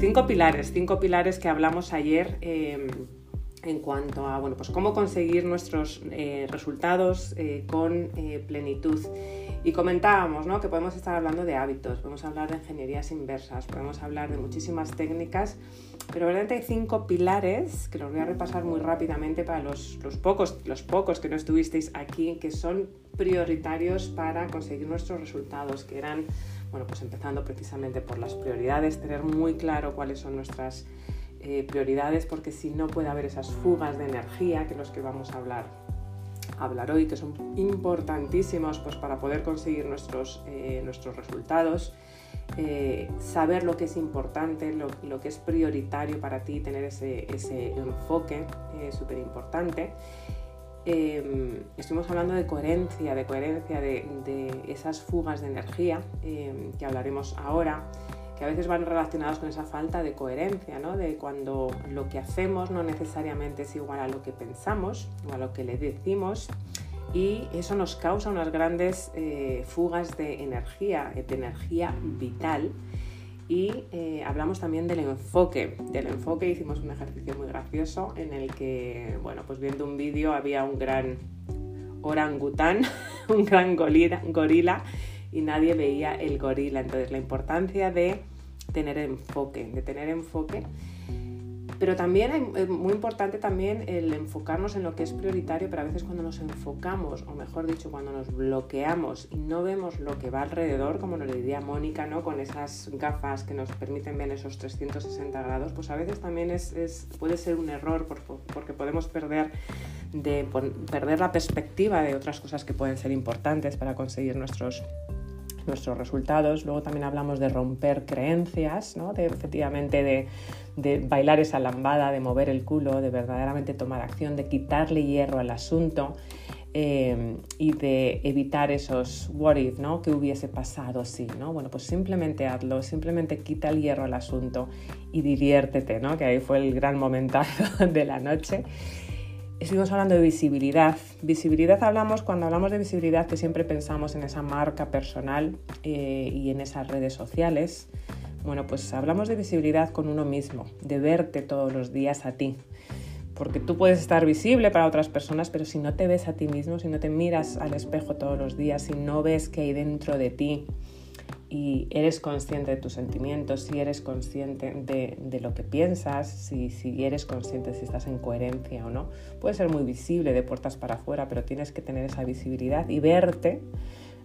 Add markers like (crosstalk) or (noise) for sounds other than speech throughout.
cinco pilares, cinco pilares que hablamos ayer em, en cuanto a bueno, pues cómo conseguir nuestros eh, resultados eh, con eh, plenitud. Y comentábamos ¿no? que podemos estar hablando de hábitos, podemos hablar de ingenierías inversas, podemos hablar de muchísimas técnicas, pero realmente hay cinco pilares que los voy a repasar muy rápidamente para los, los, pocos, los pocos que no estuvisteis aquí, que son prioritarios para conseguir nuestros resultados, que eran, bueno, pues empezando precisamente por las prioridades, tener muy claro cuáles son nuestras eh, prioridades, porque si no puede haber esas fugas de energía, que los que vamos a hablar hablar hoy, que son importantísimos pues, para poder conseguir nuestros, eh, nuestros resultados. Eh, saber lo que es importante, lo, que es prioritario para ti, tener ese, enfoque eh, súper importante. Estuvimos hablando de coherencia, de coherencia de, esas fugas de energía que hablaremos ahora que a veces van relacionados con esa falta de coherencia, ¿no? de cuando lo que hacemos no necesariamente es igual a lo que pensamos o a lo que le decimos y eso nos causa unas grandes eh, fugas de energía, de energía vital. Y eh, hablamos también del enfoque. Del enfoque hicimos un ejercicio muy gracioso en el que, bueno, pues viendo un vídeo había un gran orangután, (laughs) un gran gorila y nadie veía el gorila. Entonces la importancia de tener enfoque, de tener enfoque. Pero también es muy importante también el enfocarnos en lo que es prioritario, pero a veces cuando nos enfocamos, o mejor dicho, cuando nos bloqueamos y no vemos lo que va alrededor, como nos diría Mónica, ¿no? con esas gafas que nos permiten ver esos 360 grados, pues a veces también es, puede ser un error porque podemos perder, de, perder la perspectiva de otras cosas que pueden ser importantes para conseguir nuestros nuestros resultados. Luego también hablamos de romper creencias, ¿no? de efectivamente de, de, bailar esa lambada, de mover el culo, de verdaderamente tomar acción, de quitarle hierro al asunto eh, y de evitar esos what if, ¿no? ¿Qué hubiese pasado si? ¿no? Bueno, pues simplemente hazlo, simplemente quita el hierro al asunto y diviértete, ¿no? que ahí fue el gran momentazo (laughs) de la noche. Estuvimos hablando de visibilidad. Visibilidad hablamos, cuando hablamos de visibilidad, que siempre pensamos en esa marca personal eh, y en esas redes sociales. Bueno, pues hablamos de visibilidad con uno mismo, de verte todos los días a ti. Porque tú puedes estar visible para otras personas, pero si no te ves a ti mismo, si no te miras al espejo todos los días, si no ves qué hay dentro de ti, y eres consciente de tus sentimientos, si eres consciente de, lo que piensas, si, si, eres consciente si estás en coherencia o no. Puede ser muy visible de puertas para afuera, pero tienes que tener esa visibilidad y verte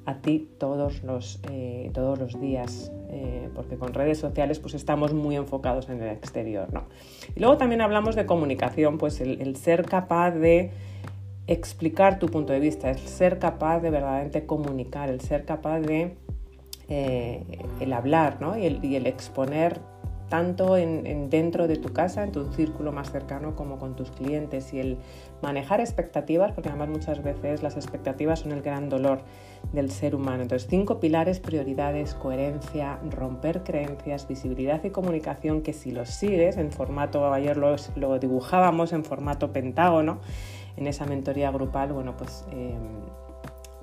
a ti todos los, eh, todos los días, eh, porque con redes sociales pues estamos muy enfocados en el exterior. ¿no? Y luego también hablamos de comunicación, pues el, el ser capaz de explicar tu punto de vista, el ser capaz de verdaderamente comunicar, el ser capaz de eh, el hablar y, el, exponer tanto en, dentro de tu casa, en tu círculo más cercano, como con tus clientes y el manejar expectativas, porque además muchas veces las expectativas son el gran dolor del ser humano. Entonces, cinco pilares, prioridades, coherencia, romper creencias, visibilidad y comunicación, que si los sigues en formato, ayer lo, dibujábamos en formato pentágono, en esa mentoría grupal, bueno, pues... Eh,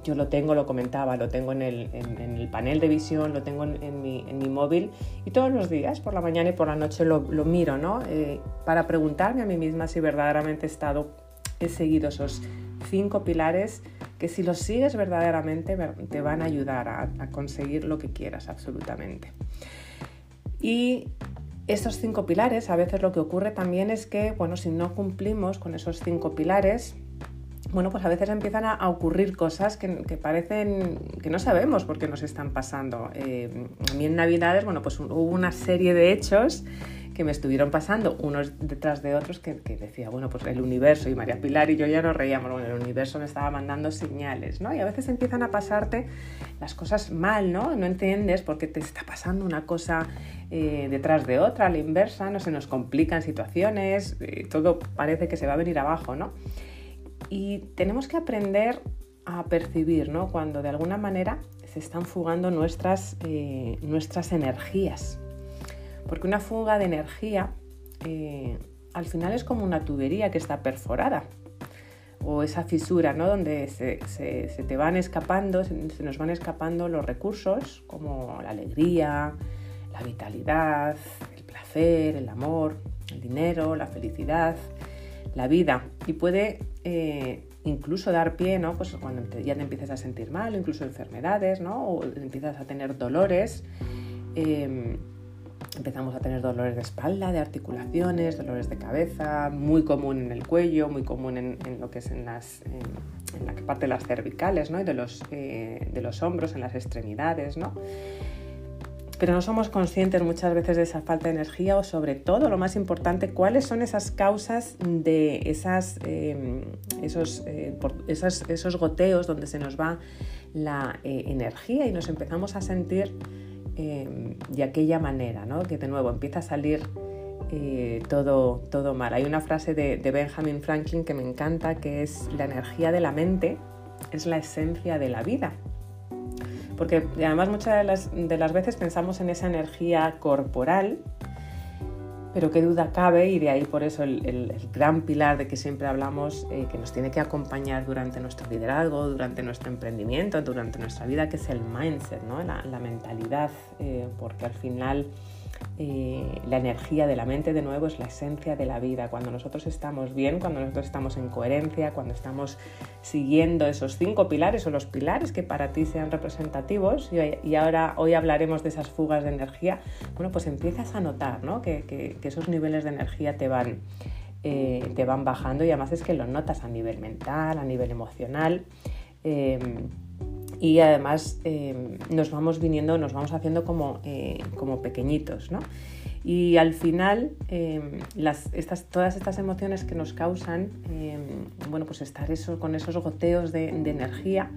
yo lo tengo, lo comentaba, lo tengo en el, panel de visión, lo tengo en, mi, móvil y todos los días, por la mañana y por la noche, lo, miro, ¿no? Eh, para preguntarme a mí misma si verdaderamente he estado, he seguido esos cinco pilares que si los sigues verdaderamente te van a ayudar a, a conseguir lo que quieras, absolutamente. Y estos cinco pilares, a veces lo que ocurre también es que, bueno, si no cumplimos con esos cinco pilares, bueno, pues a veces empiezan a, ocurrir cosas que, parecen que no sabemos por qué nos están pasando. Eh, a mí en Navidades, bueno, pues hubo una serie de hechos que me estuvieron pasando unos detrás de otros que, decía, bueno, pues el universo y María Pilar y yo ya nos reíamos, bueno, el universo me estaba mandando señales, ¿no? Y a veces empiezan a pasarte las cosas mal, ¿no? No entiendes por qué te está pasando una cosa eh, detrás de otra, a la inversa, no se nos complican situaciones, eh, todo parece que se va a venir abajo, ¿no? Y tenemos que aprender a percibir ¿no? cuando de alguna manera se están fugando nuestras, eh, nuestras energías. Porque una fuga de energía eh, al final es como una tubería que está perforada o esa fisura ¿no? donde se, se, te van escapando, se, nos van escapando los recursos como la alegría, la vitalidad, el placer, el amor, el dinero, la felicidad, la vida. Y puede eh, incluso dar pie, ¿no? Pues cuando ya te empiezas a sentir mal, incluso enfermedades, ¿no? O empiezas a tener dolores. Em, empezamos a tener dolores de espalda, de articulaciones, dolores de cabeza, muy común en el cuello, muy común en, lo que es en, las, en, la parte de las cervicales ¿no? y de los, eh, de los hombros, en las extremidades. ¿no? Pero no somos conscientes muchas veces de esa falta de energía o sobre todo, lo más importante, cuáles son esas causas de esas, em, esos, eh, esos goteos donde se nos va la eh, energía y nos empezamos a sentir Em, de aquella manera, ¿no? que de nuevo empieza a salir eh, todo, todo mal. Hay una frase de, Benjamin Franklin que me encanta, que es la energía de la mente es la esencia de la vida. Porque además muchas de las, de las veces pensamos en esa energía corporal, pero qué duda cabe, y de ahí por eso el, gran pilar de que siempre hablamos, eh, que nos tiene que acompañar durante nuestro liderazgo, durante nuestro emprendimiento, durante nuestra vida, que es el mindset, ¿no? la, mentalidad, eh, porque al final eh, la energía de la mente de nuevo es la esencia de la vida. Cuando nosotros estamos bien, cuando nosotros estamos en coherencia, cuando estamos siguiendo esos cinco pilares o los pilares que para ti sean representativos, y, ahora hoy hablaremos de esas fugas de energía, bueno, pues empiezas a notar ¿no? que, esos niveles de energía te van, eh, te van bajando y además es que lo notas a nivel mental, a nivel emocional. Eh, y además em, nos vamos viniendo, nos vamos haciendo como, eh, como pequeñitos, ¿no? Y al final, em, las, estas, todas estas emociones que nos causan, em, bueno, pues estar eso, con esos goteos de, energía,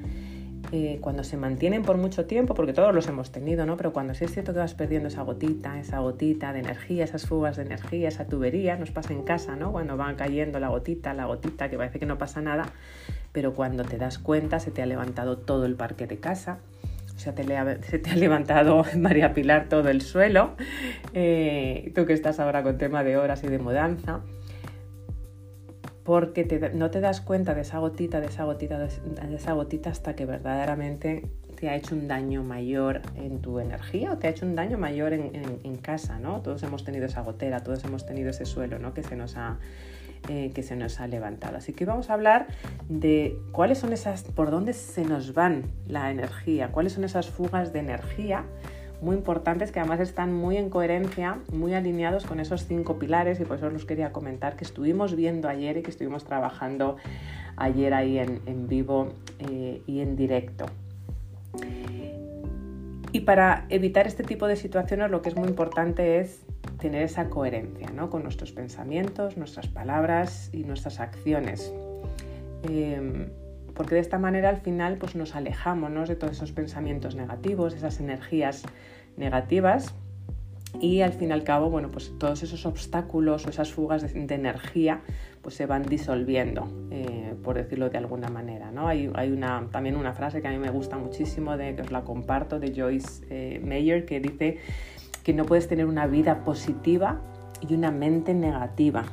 eh, cuando se mantienen por mucho tiempo, porque todos los hemos tenido, ¿no? Pero cuando sí es cierto que vas perdiendo esa gotita, esa gotita de energía, esas fugas de energía, esa tubería, nos pasa en casa, ¿no? Cuando va cayendo la gotita, la gotita, que parece que no pasa nada, pero cuando te das cuenta se te ha levantado todo el parque de casa, o sea, se te ha levantado (laughs) María Pilar todo el suelo, eh, tú que estás ahora con tema de horas y de mudanza, porque no te das cuenta de esa gotita, de esa gotita, de esa gotita hasta que verdaderamente te ha hecho un daño mayor en tu energía o te ha hecho un daño mayor en, en casa, ¿no? Todos hemos tenido esa gotera, todos hemos tenido ese suelo, ¿no? Que se nos ha eh, que se nos ha levantado. Así que vamos a hablar de cuáles son esas, por dónde se nos van la energía, cuáles son esas fugas de energía muy importantes que además están muy en coherencia, muy alineados con esos cinco pilares y por eso los quería comentar que estuvimos viendo ayer y que estuvimos trabajando ayer ahí en, vivo eh, y en directo. Y para evitar este tipo de situaciones lo que es muy importante es tener esa coherencia ¿no? con nuestros pensamientos, nuestras palabras y nuestras acciones. Em, porque de esta manera al final pues, nos alejamos de todos esos pensamientos negativos, esas energías negativas y al fin y al cabo, bueno, pues todos esos obstáculos o esas fugas de, energía pues se van disolviendo, eh, por decirlo de alguna manera. ¿no? Hay, hay una, también una frase que a mí me gusta muchísimo, de, que os la comparto, de Joyce eh, Mayer, que dice que no puedes tener una vida positiva y una mente negativa,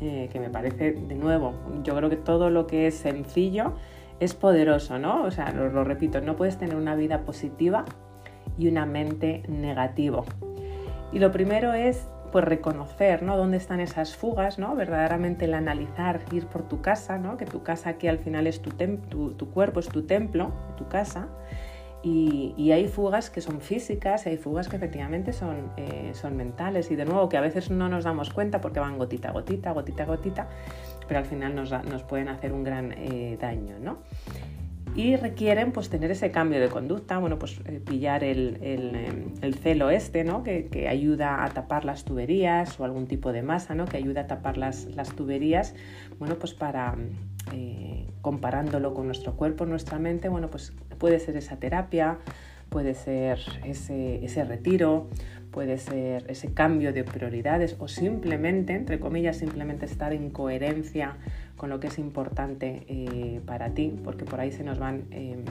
eh, que me parece, de nuevo, yo creo que todo lo que es sencillo es poderoso, ¿no? O sea, lo, repito, no puedes tener una vida positiva y una mente negativa. Y lo primero es pues reconocer ¿no? dónde están esas fugas, ¿no? verdaderamente el analizar, ir por tu casa, ¿no? que tu casa aquí al final es tu, tu, cuerpo, es tu templo, tu casa, y, hay fugas que son físicas y hay fugas que efectivamente son, eh, son mentales y de nuevo que a veces no nos damos cuenta porque van gotita a gotita, gotita a gotita, pero al final nos, nos pueden hacer un gran eh, daño. ¿no? Y requieren pues, tener ese cambio de conducta, bueno, pues eh, pillar el, el, el, celo este, ¿no? Que, que, ayuda a tapar las tuberías o algún tipo de masa ¿no? que ayuda a tapar las, las tuberías, bueno, pues para comparándolo con nuestro cuerpo, nuestra mente, bueno, pues puede ser esa terapia, puede ser ese, ese retiro, puede ser ese cambio de prioridades o simplemente, entre comillas, simplemente estar en coherencia con lo que es importante eh, para ti, porque por ahí se nos van em,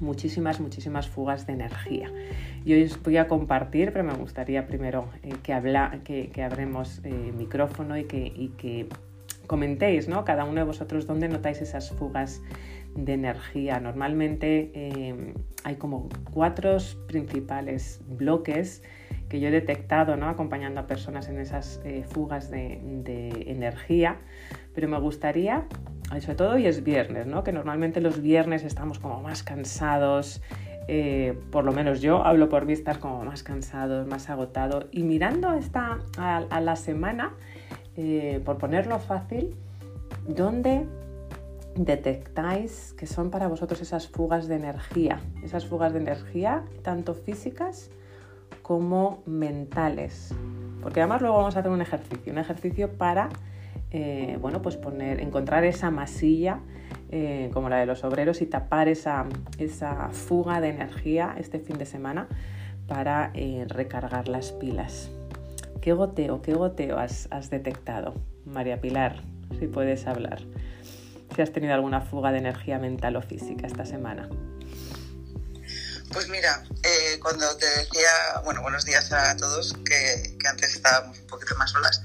muchísimas, muchísimas fugas de energía. Y hoy os voy a compartir, pero me gustaría primero eh, que, habla, que, que abremos eh, micrófono y que, comentéis, ¿no? Cada uno de vosotros dónde notáis esas fugas de energía. Normalmente em, hay como cuatro principales bloques que yo he detectado, ¿no? acompañando a personas en esas fugas de, energía, pero me gustaría, sobre todo hoy es viernes, ¿no? que normalmente los viernes estamos como más cansados, eh, por lo menos yo hablo por mí, estar como más cansado, más agotado, y mirando esta, a, la semana, eh, por ponerlo fácil, ¿dónde detectáis que son para vosotros esas fugas de energía, esas fugas de energía tanto físicas como mentales. Porque además luego vamos a hacer un ejercicio, un ejercicio para eh, bueno, pues poner, encontrar esa masilla eh, como la de los obreros y tapar esa, esa, fuga de energía este fin de semana para eh, recargar las pilas. ¿Qué goteo, qué goteo has, detectado, María Pilar? Si puedes hablar si has tenido alguna fuga de energía mental o física esta semana. Pues mira, cuando te decía, bueno, buenos días a todos, que, antes estábamos un poquito más solas,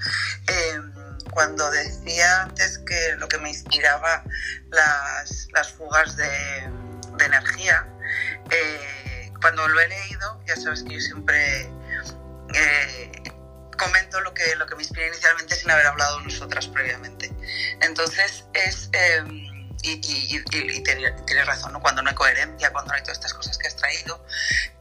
cuando decía antes que lo que me inspiraba las, las fugas de, energía, eh, cuando lo he leído, ya sabes que yo siempre eh, comento lo que, lo que me inspira inicialmente sin haber hablado nosotras previamente. Entonces es... Em, y, y, tienes razón, ¿no? cuando no hay coherencia, cuando no hay todas estas cosas que has traído,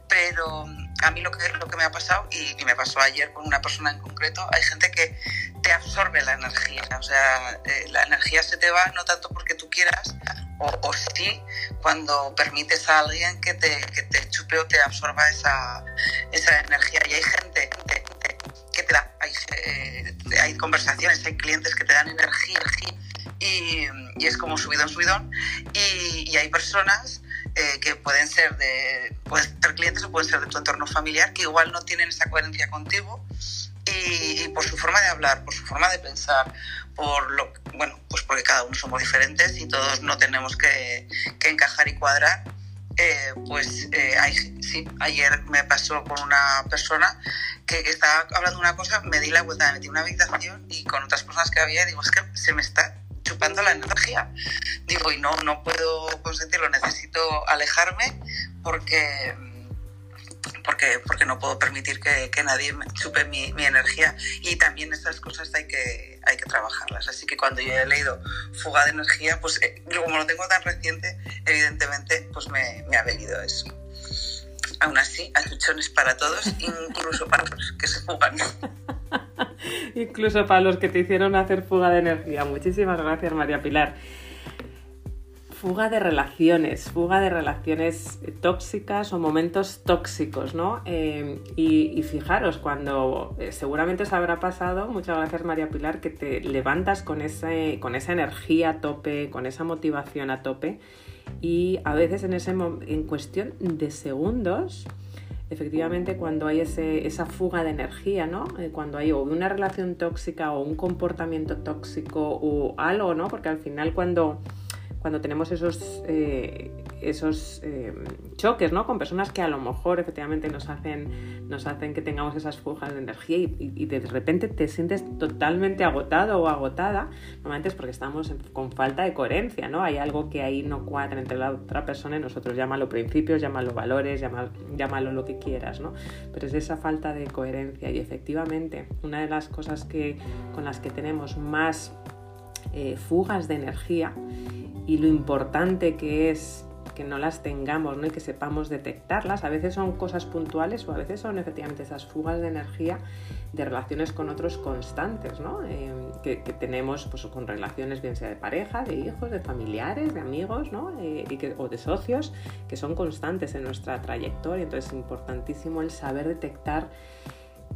pero a mí lo que, lo que me ha pasado, y, me pasó ayer con una persona en concreto, hay gente que te absorbe la energía, o sea, eh, la energía se te va no tanto porque tú quieras, o, o, sí cuando permites a alguien que te, que te chupe o te absorba esa, esa energía. Y hay gente que te da, hay, eh, hay conversaciones, hay clientes que te dan energía, y, y, es como subidón, subidón. Y, y hay personas eh, que pueden ser, de, pueden ser clientes o pueden ser de tu entorno familiar que igual no tienen esa coherencia contigo y, por su forma de hablar, por su forma de pensar, por lo bueno, pues porque cada uno somos diferentes y todos no tenemos que, que encajar y cuadrar. Eh, pues eh, sí, ayer me pasó con una persona que, que, estaba hablando una cosa, me di la vuelta, me metí una habitación y con otras personas que había, digo, es que se me está chupando la energía. Digo, y no, no puedo consentirlo, necesito alejarme porque porque, porque no puedo permitir que, que nadie chupe mi, mi, energía y también esas cosas hay que, hay que trabajarlas. Así que cuando yo he leído fuga de energía, pues eh, como lo tengo tan reciente, evidentemente pues me, me ha venido eso. Aún así, hay luchones para todos, incluso para los que se fugan. (laughs) incluso para los que te hicieron hacer fuga de energía. Muchísimas gracias, María Pilar fuga de relaciones, fuga de relaciones tóxicas o momentos tóxicos, ¿no? Eh, y, fijaros, cuando eh, seguramente os habrá pasado, muchas gracias María Pilar, que te levantas con, con esa energía a tope, con esa motivación a tope, y a veces en, ese, en cuestión de segundos, efectivamente cuando hay ese, esa fuga de energía, ¿no? Eh, cuando hay una relación tóxica o un comportamiento tóxico o algo, ¿no? Porque al final cuando cuando tenemos esos, eh, esos eh, choques ¿no? con personas que a lo mejor efectivamente nos hacen, nos hacen que tengamos esas fugas de energía y, de repente te sientes totalmente agotado o agotada, normalmente es porque estamos con falta de coherencia, ¿no? Hay algo que ahí no cuadra entre la otra persona y nosotros, llámalo principios, llámalo valores, llámalo, llámalo lo que quieras, ¿no? Pero es esa falta de coherencia y efectivamente una de las cosas que, con las que tenemos más eh, fugas de energía y lo importante que es que no las tengamos ¿no? y que sepamos detectarlas. A veces son cosas puntuales o a veces son efectivamente esas fugas de energía de relaciones con otros constantes, ¿no? Eh, que, tenemos pues, con relaciones bien sea de pareja, de hijos, de familiares, de amigos ¿no? Eh, y que, o de socios que son constantes en nuestra trayectoria. Entonces es importantísimo el saber detectar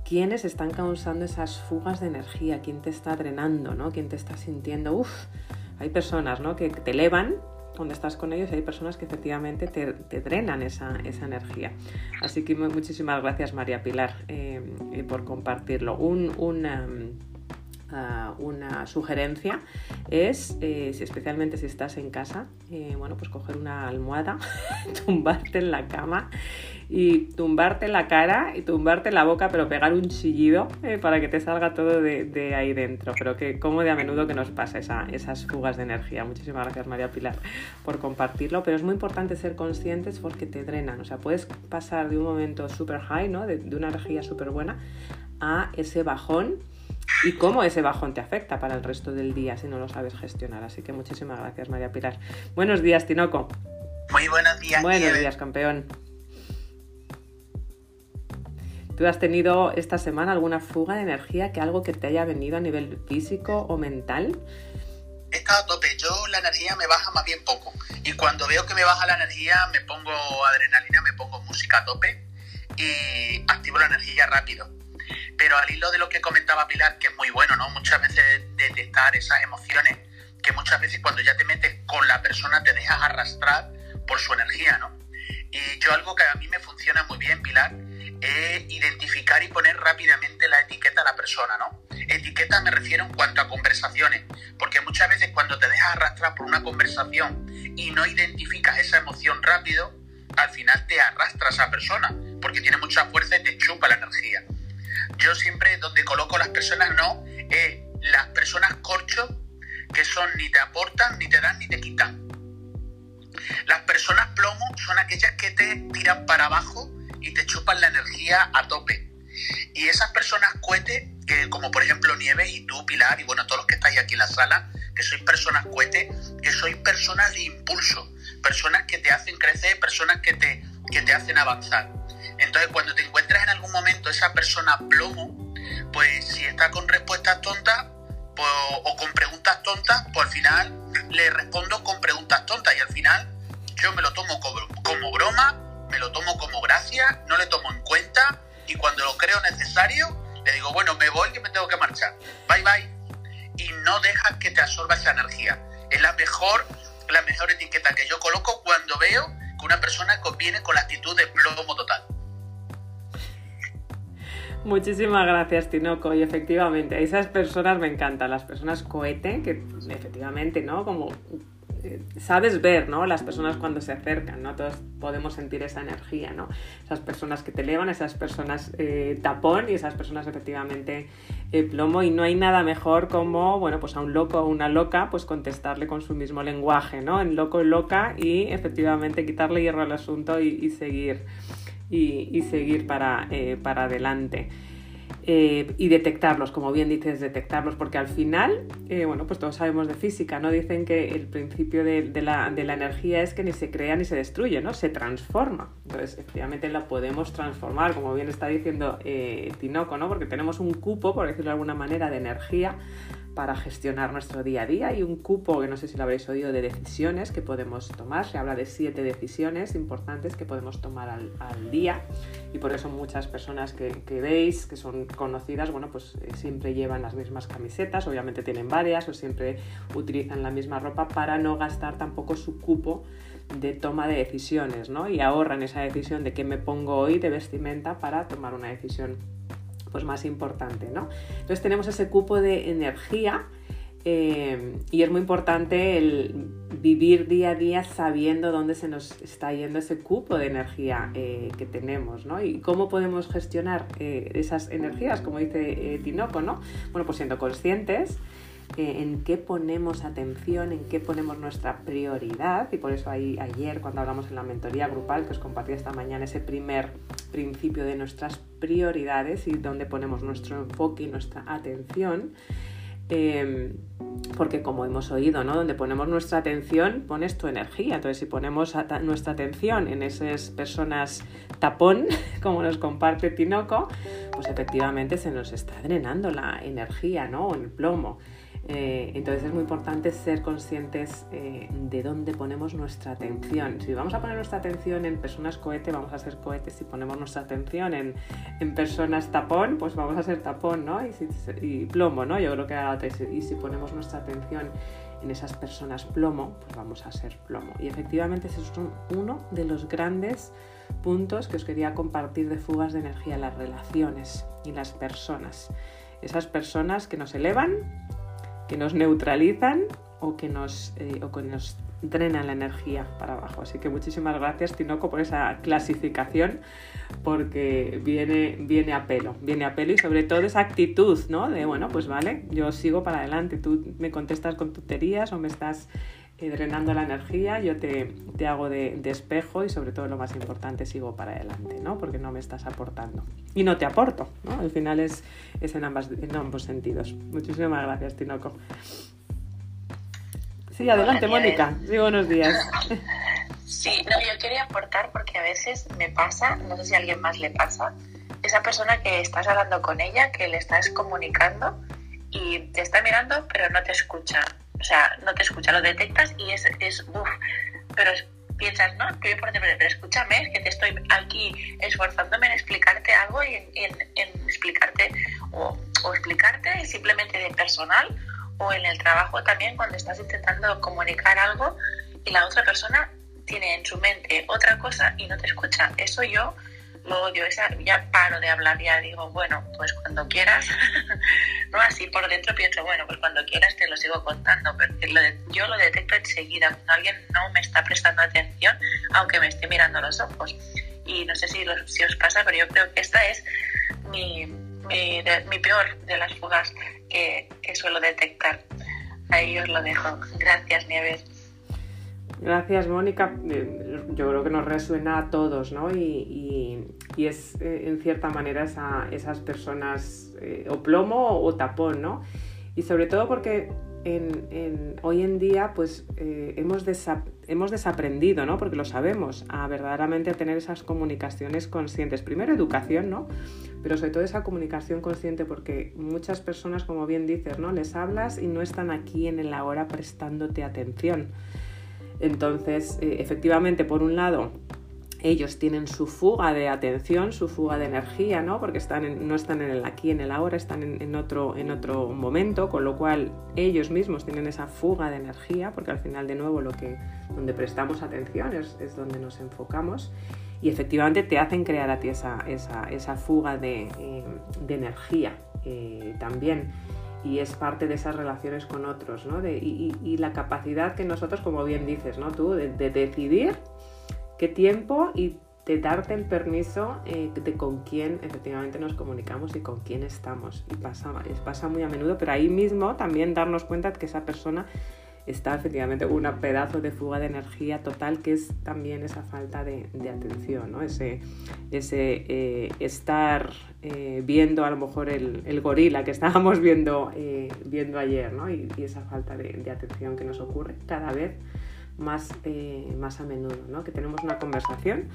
quiénes están causando esas fugas de energía, quién te está drenando, ¿no? quién te está sintiendo, uff, hay personas ¿no? que te elevan cuando estás con ellos y hay personas que efectivamente te, drenan esa, energía. Así que muchísimas gracias María Pilar eh, eh, por compartirlo. Un, un, una sugerencia es, eh, especialmente si estás en casa, eh, bueno, pues coger una almohada, (laughs) tumbarte en la cama y tumbarte la cara y tumbarte la boca, pero pegar un chillido eh, para que te salga todo de, ahí dentro. Pero que como de a menudo que nos pasa esas fugas de energía. Muchísimas gracias María Pilar por compartirlo, pero es muy importante ser conscientes porque te drenan. O sea, puedes pasar de un momento super high, ¿no? de, de una energía súper buena, a ese bajón y cómo ese bajón te afecta para el resto del día si no lo sabes gestionar. Así que muchísimas gracias, María Pilar. Buenos días, Tinoco. Muy buenos días. Buenos días, campeón. ¿Tú has tenido esta semana alguna fuga de energía, que algo que te haya venido a nivel físico o mental? He estado a tope. Yo la energía me baja más bien poco. Y cuando veo que me baja la energía, me pongo adrenalina, me pongo música a tope y activo la energía rápido. Pero al hilo de lo que comentaba Pilar, que es muy bueno, ¿no? Muchas veces detectar esas emociones, que muchas veces cuando ya te metes con la persona te dejas arrastrar por su energía, ¿no? Y yo algo que a mí me funciona muy bien, Pilar, es identificar y poner rápidamente la etiqueta a la persona, ¿no? Etiqueta me refiero en cuanto a conversaciones, porque muchas veces cuando te dejas arrastrar por una conversación y no identificas esa emoción rápido, al final te arrastra esa persona, porque tiene mucha fuerza y te chupa la energía. Yo siempre donde coloco las personas no, es las personas corcho que son ni te aportan, ni te dan, ni te quitan. Las personas plomo son aquellas que te tiran para abajo y te chupan la energía a tope. Y esas personas cohete, que como por ejemplo Nieves y tú, Pilar, y bueno, todos los que estáis aquí en la sala, que sois personas cohete, que sois personas de impulso, personas que te hacen crecer, personas que te, que te hacen avanzar. Entonces, cuando te en algún momento esa persona plomo, pues si está con respuestas tontas pues, o con preguntas tontas, pues al final le respondo con preguntas tontas y al final yo me lo tomo como broma me lo tomo como gracia, no le tomo en cuenta y cuando lo creo necesario, le digo, bueno, me voy que me tengo que marchar. Bye bye. Y no dejas que te absorba esa energía. Es la mejor, la mejor etiqueta que yo coloco cuando veo que una persona conviene con la actitud de plomo total. Muchísimas gracias, Tinoco. Y efectivamente, esas personas me encantan, las personas cohete, que efectivamente, ¿no? Como sabes ver, ¿no? Las personas cuando se acercan, ¿no? Todos podemos sentir esa energía, ¿no? Esas personas que te elevan, esas personas eh, tapón y esas personas efectivamente eh, plomo. Y no hay nada mejor como, bueno, pues a un loco o una loca, pues contestarle con su mismo lenguaje, ¿no? En loco y loca y efectivamente quitarle hierro al asunto y, seguir, y, seguir para, eh, para adelante. Eh, y detectarlos, como bien dices, detectarlos, porque al final, eh, bueno, pues todos sabemos de física, ¿no? Dicen que el principio de, la, energía es que ni se crea ni se destruye, ¿no? Se transforma. Entonces, efectivamente la podemos transformar, como bien está diciendo Tinoco, ¿no? Porque tenemos un cupo, por decirlo de alguna manera, de energía para gestionar nuestro día a día y un cupo que no sé si lo habréis oído de decisiones que podemos tomar. Se habla de siete decisiones importantes que podemos tomar al, día y por eso muchas personas que, veis que son conocidas, bueno, pues eh, siempre llevan las mismas camisetas, obviamente tienen varias o siempre utilizan la misma ropa para no gastar tampoco su cupo de toma de decisiones, ¿no? Y ahorran esa decisión de qué me pongo hoy de vestimenta para tomar una decisión pues más importante, ¿no? Entonces tenemos ese cupo de energía eh, y es muy importante el vivir día a día sabiendo dónde se nos está yendo ese cupo de energía eh, que tenemos, ¿no? Y cómo podemos gestionar eh, esas energías, como dice Tinoco, ¿no? Bueno, pues siendo conscientes en qué ponemos atención, en qué ponemos nuestra prioridad y por eso ahí ayer cuando hablamos en la mentoría grupal que os compartí esta mañana ese primer principio de nuestras prioridades y dónde ponemos nuestro enfoque y nuestra atención. Em, porque como hemos oído, ¿no? Donde ponemos nuestra atención, pones tu energía. Entonces, si ponemos nuestra atención en esas personas tapón, (laughs) como nos comparte Tinoco, pues efectivamente se nos está drenando la energía, ¿no? el plomo. Eh, entonces es muy importante ser conscientes eh, de dónde ponemos nuestra atención. Si vamos a poner nuestra atención en personas cohete, vamos a ser cohetes. Si ponemos nuestra atención en, personas tapón, pues vamos a ser tapón, ¿no? Y, plomo, ¿no? Yo creo que era Y si ponemos nuestra atención en esas personas plomo, pues vamos a ser plomo. Y efectivamente ese es uno de los grandes puntos que os quería compartir de fugas de energía, las relaciones y las personas. esas personas que nos elevan, que nos neutralizan o que nos, eh, o que nos drenan la energía para abajo. Así que muchísimas gracias, Tinoco, por esa clasificación, porque viene, viene a pelo, viene a pelo y sobre todo esa actitud, ¿no? De, bueno, pues vale, yo sigo para adelante, tú me contestas con tuterías o me estás eh, drenando la energía, yo te, te hago de, de, espejo y sobre todo lo más importante, sigo para adelante, ¿no? Porque no me estás aportando. Y no te aporto, ¿no? Al final es, es en, ambas, en ambos sentidos. Muchísimas gracias, Tinoco. Sí, adelante, Mónica. Sí, buenos días. (laughs) Sí, no, yo quería aportar porque a veces me pasa, no sé si a alguien más le pasa, esa persona que estás hablando con ella, que le estás comunicando y te está mirando, pero no te escucha. O sea, no te escucha, lo detectas y es, es uff, pero piensas, no, que por pero escúchame, es que te estoy aquí esforzándome en explicarte algo y en, en, explicarte o, o explicarte simplemente de personal o en el trabajo también cuando estás intentando comunicar algo y la otra persona tiene en su mente otra cosa y no te escucha. Eso yo lo odio, esa, ya paro de hablar, ya digo, bueno, pues cuando quieras, (laughs) no así por dentro pienso, bueno, pues cuando quieras te lo sigo contando, pero yo lo detecto enseguida, cuando alguien no me está prestando atención, aunque me esté mirando los ojos. Y no sé si, si os pasa, pero yo creo que esta es mi, mi, mi peor de las fugas que, suelo detectar. Ahí os lo dejo. Gracias, Nieves. Gracias, Mónica. Eh, yo creo que nos resuena a todos, ¿no? Y, es, eh, en cierta manera, esa, esas personas eh, o plomo o tapón, ¿no? Y sobre todo porque en, hoy en día pues eh, hemos, hemos desaprendido, ¿no? porque lo sabemos, a verdaderamente tener esas comunicaciones conscientes. Primero educación, ¿no? pero sobre todo esa comunicación consciente porque muchas personas, como bien dices, ¿no? les hablas y no están aquí en el ahora prestándote atención. Entonces, eh, efectivamente, por un lado, ellos tienen su fuga de atención, su fuga de energía, ¿no? Porque están no están en el aquí, en el ahora, están en, otro, en otro momento, con lo cual ellos mismos tienen esa fuga de energía, porque al final, de nuevo, lo que, donde prestamos atención es, donde nos enfocamos y efectivamente te hacen crear a ti esa, esa, fuga de, eh, energía eh, también y es parte de esas relaciones con otros, ¿no? y, la capacidad que nosotros, como bien dices, ¿no? Tú, de decidir qué tiempo y de darte el permiso eh, de con quién efectivamente nos comunicamos y con quién estamos. Y pasa, pasa muy a menudo, pero ahí mismo también darnos cuenta de que esa persona está efectivamente con un pedazo de fuga de energía total que es también esa falta de, atención, ¿no? ese, ese eh, estar eh, viendo a lo mejor el, gorila que estábamos viendo, viendo ayer ¿no? y, esa falta de, de atención que nos ocurre cada vez más, eh, más a menudo, ¿no? que tenemos una conversación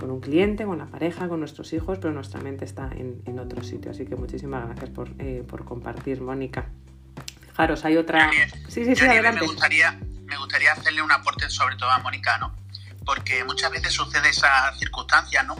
con un cliente, con la pareja, con nuestros hijos, pero nuestra mente está en, otro sitio. Así que muchísimas gracias por, eh, por compartir, Mónica. Fijaros, hay otra... Sí, sí, sí, adelante. Me gustaría, me gustaría hacerle un aporte sobre todo a Mónica, ¿no? Porque muchas veces sucede esa circunstancia, ¿no?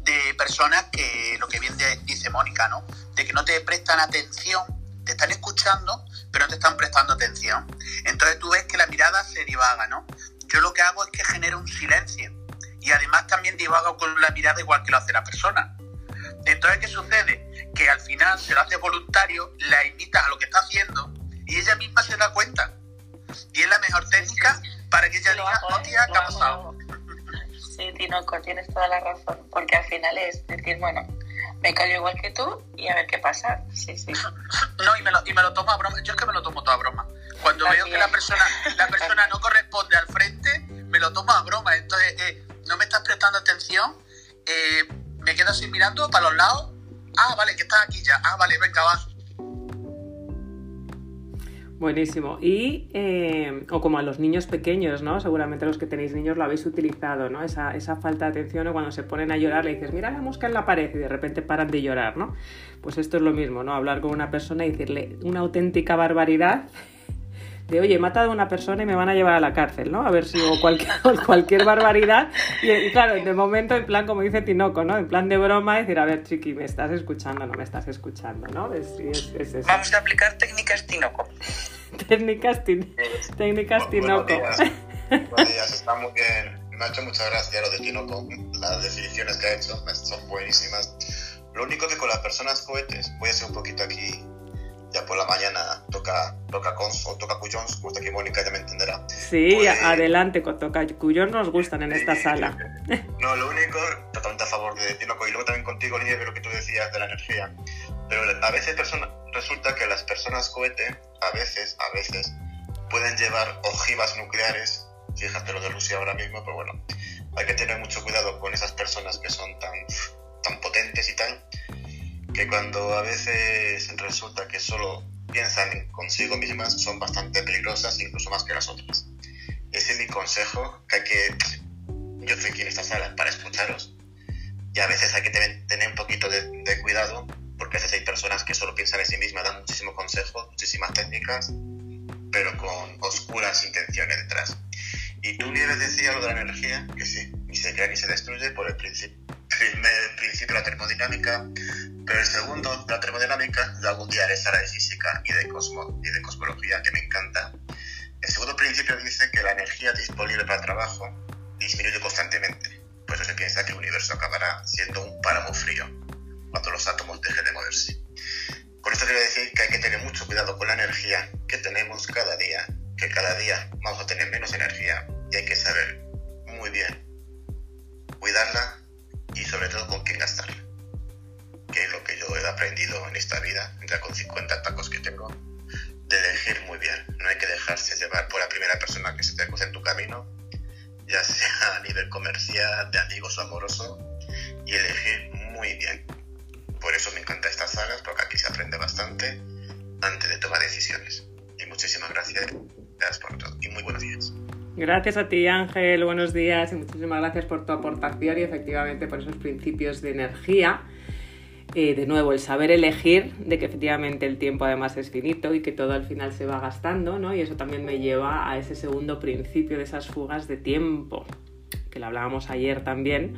De personas que, lo que bien dice Mónica, ¿no? De que no te prestan atención te están escuchando, pero no te están prestando atención. Entonces tú ves que la mirada se divaga, ¿no? Yo lo que hago es que genero un silencio y además también divago con la mirada igual que lo hace la persona. Entonces, ¿qué sucede? Que al final se lo hace voluntario, la invitas a lo que está haciendo y ella misma se da cuenta. Y es la mejor técnica para que ella diga, no, tía, ¿qué ha pasado? Sí, Tinoco, tienes toda la razón, porque al final es decir, bueno, me callo igual que tú y a ver qué pasa. Sí, sí. (laughs) No, y me, lo, y me lo tomo a broma. Yo es que me lo tomo toda broma. Cuando veo que la persona, la persona no corresponde al frente, me lo tomo a broma. Entonces, eh, no me estás prestando atención, eh, me quedo así mirando para los lados. Ah, vale, que estás aquí ya. Ah, vale, venga, va. Buenísimo. Y, eh, o como a los niños pequeños, ¿no? Seguramente los que tenéis niños lo habéis utilizado, ¿no? Esa, esa falta de atención o cuando se ponen a llorar le dices, mira la mosca en la pared y de repente paran de llorar, ¿no? Pues esto es lo mismo, ¿no? Hablar con una persona y decirle una auténtica barbaridad de, oye, he matado a una persona y me van a llevar a la cárcel, ¿no? A ver si o cualquier, (laughs) cualquier barbaridad. Y, claro, de momento, en plan, como dice Tinoco, ¿no? En plan de broma, decir, a ver, chiqui, ¿me estás escuchando o no me estás escuchando, ¿no? Es, es, Vamos a aplicar técnicas Tinoco. (laughs) técnicas, (laughs) técnicas Tinoco. Buenos días. está muy bien. Me ha hecho mucha gracia lo de Tinoco. Las definiciones que ha hecho son buenísimas Lo único que con las personas cohetes, voy a ser un poquito aquí, ya por la mañana toca, toca cons o toca cuyons, como está aquí Mónica ya me entenderá. Sí, Pues- adelante con toca cuyons nos gustan en esta sala. No, lo único, totalmente a favor de Tinoco, y luego también contigo, Lidia, de lo que tú decías de la energía. Pero a veces persona, resulta que las personas cohete, a veces, a veces, pueden llevar ojivas nucleares. Fíjate lo de Rusia ahora mismo, pero bueno, hay que tener mucho cuidado con esas personas que son tan, tan potentes y tal, que cuando a veces resulta que solo piensan en consigo mismas, son bastante peligrosas, incluso más que las otras. Ese es mi consejo, que hay que yo estoy aquí en esta sala para escucharos y a veces hay que tener, un poquito de, de cuidado porque a veces hay personas que solo piensan en sí mismas, dan muchísimo consejo, muchísimas técnicas, pero con oscuras intenciones detrás. Y tú, Nieves, decías lo de la energía, que sí, ni se crea ni se destruye por el principio, (laughs) principio de la termodinámica, pero el segundo, la termodinámica, yo algún día haré sala de física y de, cosmo, y de cosmología, que me encanta. El segundo principio dice que la energía disponible para el trabajo disminuye constantemente. Por eso se piensa que el universo acabará siendo un páramo frío cuando los átomos dejen de moverse. Con esto quiero decir que hay que tener mucho cuidado con la energía que tenemos cada día, que cada día vamos a tener menos energía y hay que saber muy bien cuidarla y sobre todo con quién gastarla. Que es lo que yo he aprendido en esta vida, ya con 50 tacos que tengo, de elegir muy bien. No hay que dejarse llevar por la primera persona que se te cruce en tu camino, ya sea a nivel comercial, de amigos o amoroso, y elegir muy bien. Por eso me encanta estas salas, porque aquí se aprende bastante antes de tomar decisiones. Y muchísimas gracias por todo. Y muy buenos días. Gracias a ti Ángel, buenos días y muchísimas gracias por tu aportación y efectivamente por esos principios de energía. Eh, de nuevo, el saber elegir de que efectivamente el tiempo además es finito y que todo al final se va gastando, ¿no? Y eso también me lleva a ese segundo principio de esas fugas de tiempo, que lo hablábamos ayer también,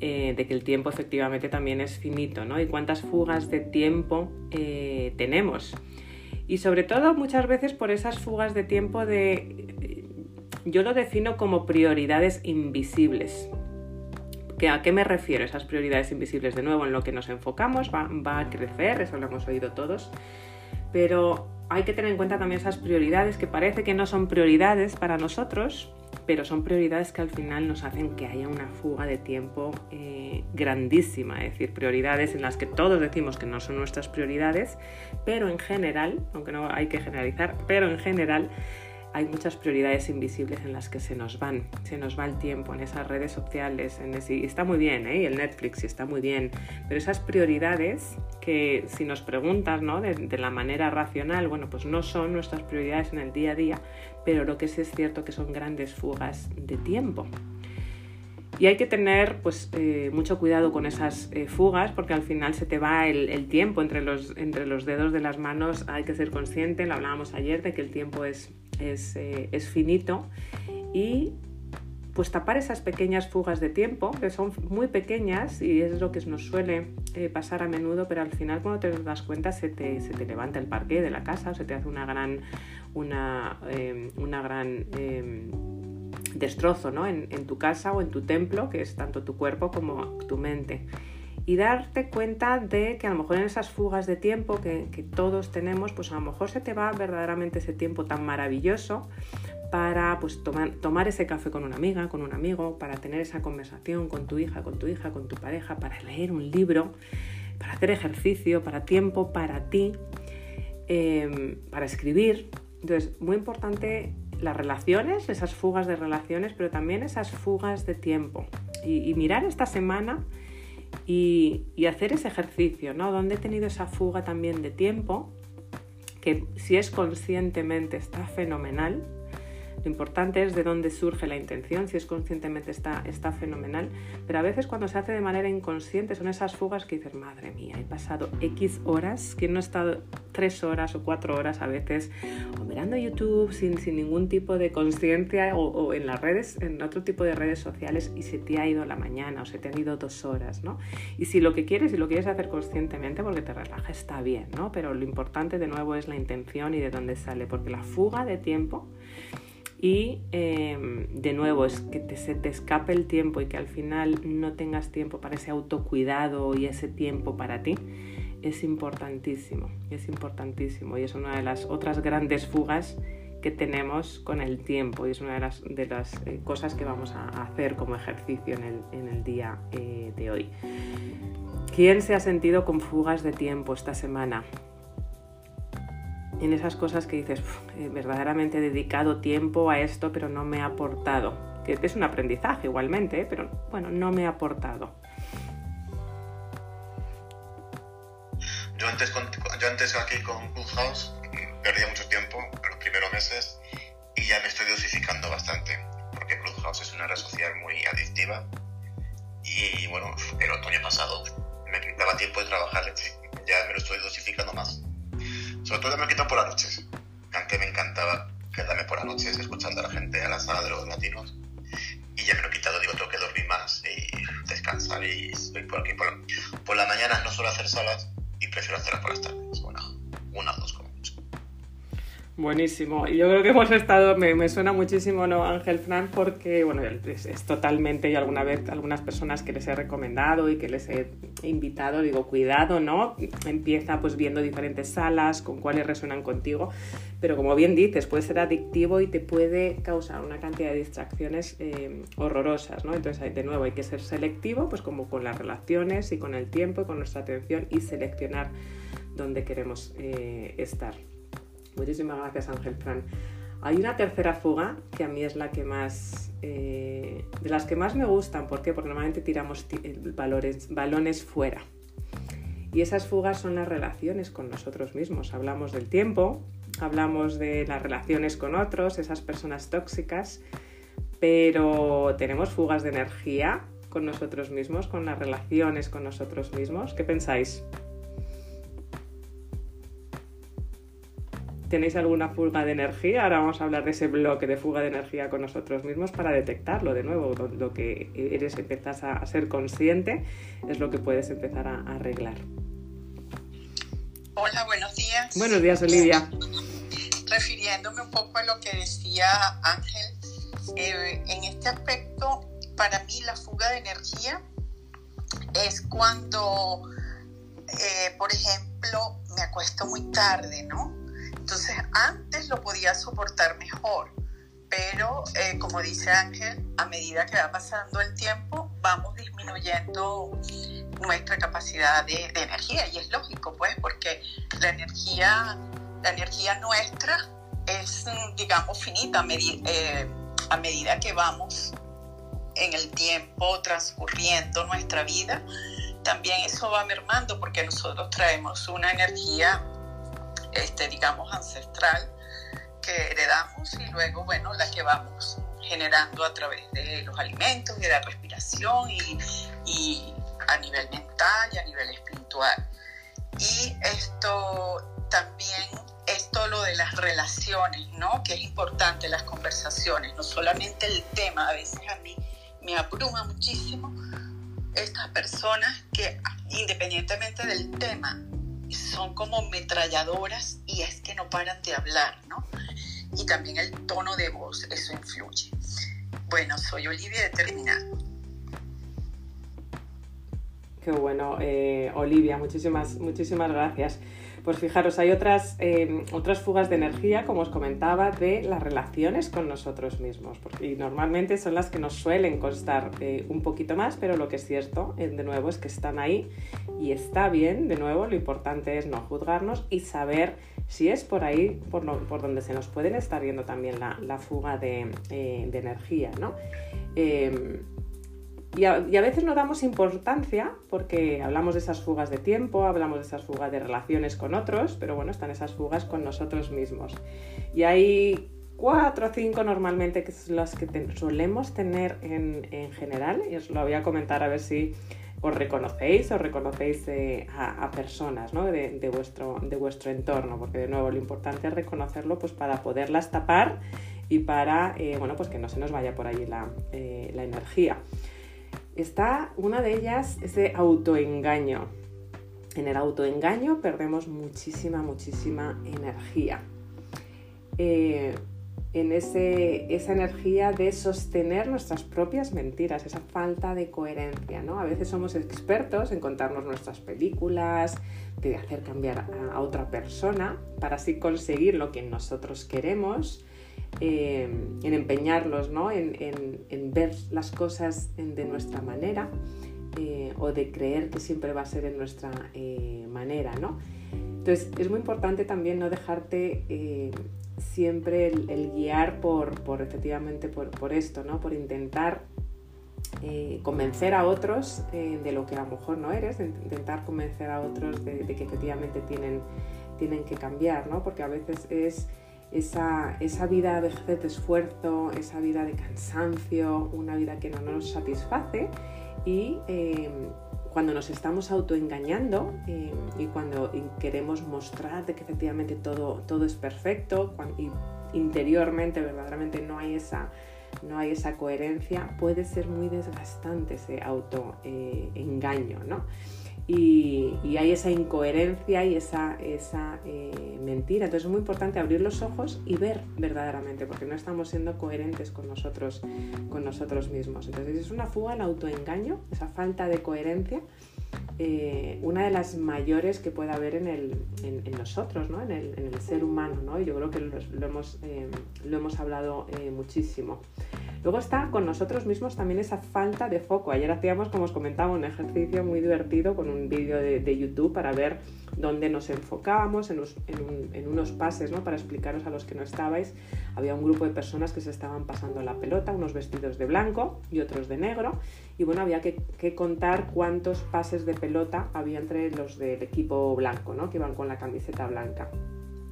eh, de que el tiempo efectivamente también es finito, ¿no? Y cuántas fugas de tiempo eh, tenemos. Y sobre todo muchas veces por esas fugas de tiempo de... Yo lo defino como prioridades invisibles. ¿Que ¿A qué me refiero? Esas prioridades invisibles, de nuevo, en lo que nos enfocamos va, va a crecer, eso lo hemos oído todos, pero hay que tener en cuenta también esas prioridades que parece que no son prioridades para nosotros, pero son prioridades que al final nos hacen que haya una fuga de tiempo eh, grandísima, es decir, prioridades en las que todos decimos que no son nuestras prioridades, pero en general, aunque no hay que generalizar, pero en general hay muchas prioridades invisibles en las que se nos van, se nos va el tiempo en esas redes sociales, y está muy bien, ¿eh? el Netflix y está muy bien, pero esas prioridades que si nos preguntas ¿no? de, de, la manera racional, bueno, pues no son nuestras prioridades en el día a día, pero lo que sí es cierto que son grandes fugas de tiempo. Y hay que tener pues, eh, mucho cuidado con esas eh, fugas porque al final se te va el, el, tiempo entre los, entre los dedos de las manos. Hay que ser consciente, lo hablábamos ayer, de que el tiempo es, es, eh, es finito y pues tapar esas pequeñas fugas de tiempo, que son muy pequeñas y es lo que nos suele eh, pasar a menudo, pero al final cuando te das cuenta se te, se te levanta el parque de la casa o se te hace una gran, una, eh, una gran eh, destrozo ¿no? en, en tu casa o en tu templo, que es tanto tu cuerpo como tu mente y darte cuenta de que a lo mejor en esas fugas de tiempo que, todos tenemos, pues a lo mejor se te va verdaderamente ese tiempo tan maravilloso para pues, tomar, tomar ese café con una amiga, con un amigo, para tener esa conversación con tu hija, con tu hija, con tu pareja, para leer un libro, para hacer ejercicio, para tiempo para ti, eh, para escribir. Entonces, muy importante las relaciones, esas fugas de relaciones, pero también esas fugas de tiempo. Y mirar esta semana y, hacer ese ejercicio, ¿no? Donde he tenido esa fuga también de tiempo, que si es conscientemente está fenomenal. Lo importante es de dónde surge la intención, si es conscientemente está, está fenomenal, pero a veces cuando se hace de manera inconsciente son esas fugas que dices, madre mía, he pasado X horas, que no he estado tres horas o cuatro horas a veces, o mirando YouTube sin, sin ningún tipo de conciencia o, en las redes, en otro tipo de redes sociales y se te ha ido la mañana o se te han ido dos horas, ¿no? Y si lo que quieres, si lo quieres hacer conscientemente porque te relaja, está bien, ¿no? Pero lo importante de nuevo es la intención y de dónde sale, porque la fuga de tiempo y em, de nuevo es que se te escape el tiempo y que al final no tengas tiempo para ese autocuidado y ese tiempo para ti es importantísimo, es importantísimo y es una de las otras grandes fugas que tenemos con el tiempo y es una de las, de las eh, cosas que vamos a hacer como ejercicio en el, en el día eh, de hoy. ¿Quién se ha sentido con fugas de tiempo esta semana? En esas cosas que dices, eh, verdaderamente he dedicado tiempo a esto, pero no me ha aportado. Que es un aprendizaje igualmente, pero bueno, no me ha aportado. Yo antes, yo antes aquí con Clubhouse perdía mucho tiempo los primeros meses y ya me estoy dosificando bastante porque Clubhouse es una red social muy adictiva y bueno, el otoño pasado me quitaba tiempo de trabajar, ya me lo estoy dosificando más. Sobre todo me quito por las noches, aunque me encantaba quedarme por las noches escuchando a la gente, a las de los latinos y ya me lo he quitado, digo, tengo que dormir más y descansar y estoy por aquí. Por la, por la mañana no suelo hacer salas y prefiero hacerlas por las tardes, una, una o dos. Buenísimo. Y yo creo que hemos estado, me, me, suena muchísimo, ¿no, Ángel Fran? Porque, bueno, es, totalmente, y alguna vez, algunas personas que les he recomendado y que les he invitado, digo, cuidado, ¿no? Empieza pues viendo diferentes salas, con cuáles resuenan contigo, pero como bien dices, puede ser adictivo y te puede causar una cantidad de distracciones eh, horrorosas, ¿no? Entonces, de nuevo, hay que ser selectivo, pues como con las relaciones y con el tiempo y con nuestra atención y seleccionar dónde queremos eh, estar. Muchísimas gracias, Ángel Fran. Hay una tercera fuga que a mí es la que más, eh, de las que más me gustan. ¿Por qué? Porque normalmente tiramos valores, balones fuera. Y esas fugas son las relaciones con nosotros mismos. Hablamos del tiempo, hablamos de las relaciones con otros, esas personas tóxicas, pero tenemos fugas de energía con nosotros mismos, con las relaciones con nosotros mismos. ¿Qué pensáis? ¿Tenéis alguna fuga de energía? Ahora vamos a hablar de ese bloque de fuga de energía con nosotros mismos para detectarlo de nuevo. Lo, que eres, empiezas a, ser consciente es lo que puedes empezar a, a arreglar. Hola, buenos días. Buenos días, Olivia. Refiriéndome un poco a lo que decía Ángel, eh, en este aspecto, para mí la fuga de energía es cuando, eh, por ejemplo, me acuesto muy tarde, ¿no? Entonces antes lo podía soportar mejor, pero eh, como dice Ángel, a medida que va pasando el tiempo vamos disminuyendo nuestra capacidad de, energía y es lógico pues porque la energía, la energía nuestra es digamos finita eh, a medida que vamos en el tiempo transcurriendo nuestra vida, también eso va mermando porque nosotros traemos una energía este, digamos, ancestral que heredamos y luego, bueno, la que vamos generando a través de los alimentos y de la respiración y, y a nivel mental y a nivel espiritual. Y esto también es todo lo de las relaciones, ¿no? Que es importante, las conversaciones, no solamente el tema, a veces a mí me abruma muchísimo estas personas que independientemente del tema, son como metralladoras y es que no paran de hablar, ¿no? Y también el tono de voz, eso influye. Bueno, soy Olivia de Terminal. Qué bueno, eh, Olivia, muchísimas, muchísimas gracias. Pues fijaros, hay otras, eh, otras fugas de energía, como os comentaba, de las relaciones con nosotros mismos, porque normalmente son las que nos suelen costar eh, un poquito más, pero lo que es cierto, eh, de nuevo, es que están ahí y está bien, de nuevo, lo importante es no juzgarnos y saber si es por ahí por, por donde se nos pueden estar viendo también la, la fuga de, de energía, ¿no? Y a, veces no damos importancia porque hablamos de esas fugas de tiempo, hablamos de esas fugas de relaciones con otros, pero bueno, están esas fugas con nosotros mismos. Y hay cuatro o cinco normalmente que son las que solemos tener en, general, y os lo voy a comentar a ver si os reconocéis o reconocéis eh, a, personas de, vuestro, de vuestro entorno, porque de nuevo lo importante es reconocerlo pues, para poderlas tapar y para eh, bueno, pues que no se nos vaya por ahí la, eh, la energía está una de ellas, ese autoengaño. En el autoengaño perdemos muchísima, muchísima energía. Eh, en ese, esa energía de sostener nuestras propias mentiras, esa falta de coherencia. ¿no? A veces somos expertos en contarnos nuestras películas, de hacer cambiar a, otra persona para así conseguir lo que nosotros queremos, eh, en empeñarlos, ¿no? en, ver las cosas de nuestra manera eh, o de creer que siempre va a ser en nuestra eh, manera. ¿no? Entonces es muy importante también no dejarte siempre el, guiar por, efectivamente por, esto, ¿no? por intentar convencer a otros de lo que a lo mejor no eres, intentar convencer a otros de, que efectivamente tienen, tienen que cambiar, ¿no? porque a veces es esa, esa vida de esfuerzo, esa vida de cansancio, una vida que no nos satisface y eh, cuando nos estamos autoengañando eh, y cuando queremos mostrar que efectivamente todo, todo es perfecto y interiormente verdaderamente no hay esa, no hay esa coherencia, puede ser muy desgastante ese autoengaño, ¿no? Y, hay esa incoherencia y esa, esa eh, mentira. Entonces es muy importante abrir los ojos y ver verdaderamente, porque no estamos siendo coherentes con nosotros, con nosotros mismos. Entonces es una fuga al autoengaño, esa falta de coherencia, eh, una de las mayores que puede haber en, nosotros, ¿no? en, el, ser humano. ¿no? Y yo creo que lo, hemos, eh, lo hemos hablado muchísimo. Luego está con nosotros mismos también esa falta de foco. Ayer hacíamos, como os comentaba, un ejercicio muy divertido con un vídeo de, YouTube para ver dónde nos enfocábamos en, unos pases, ¿no? para explicaros a los que no estabais. Había un grupo de personas que se estaban pasando la pelota, unos vestidos de blanco y otros de negro. Y bueno, había que, contar cuántos pases de pelota había entre los del equipo blanco, ¿no? que iban con la camiseta blanca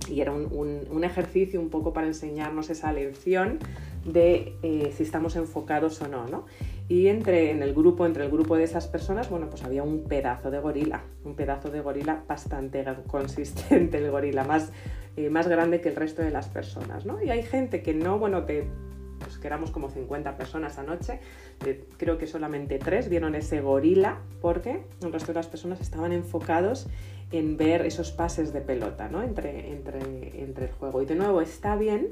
y era un, ejercicio un poco para enseñarnos esa lección de eh, si estamos enfocados o no, ¿no? Y entre, en el grupo, entre el grupo de esas personas, bueno, pues había un pedazo de gorila, un pedazo de gorila bastante consistente, el gorila, más, eh, más grande que el resto de las personas, ¿no? Y hay gente que no, bueno, que, pues que éramos como 50 personas anoche, creo que solamente tres vieron ese gorila porque el resto de las personas estaban enfocados en ver esos pases de pelota ¿no? entre, entre, entre el juego. Y de nuevo, está bien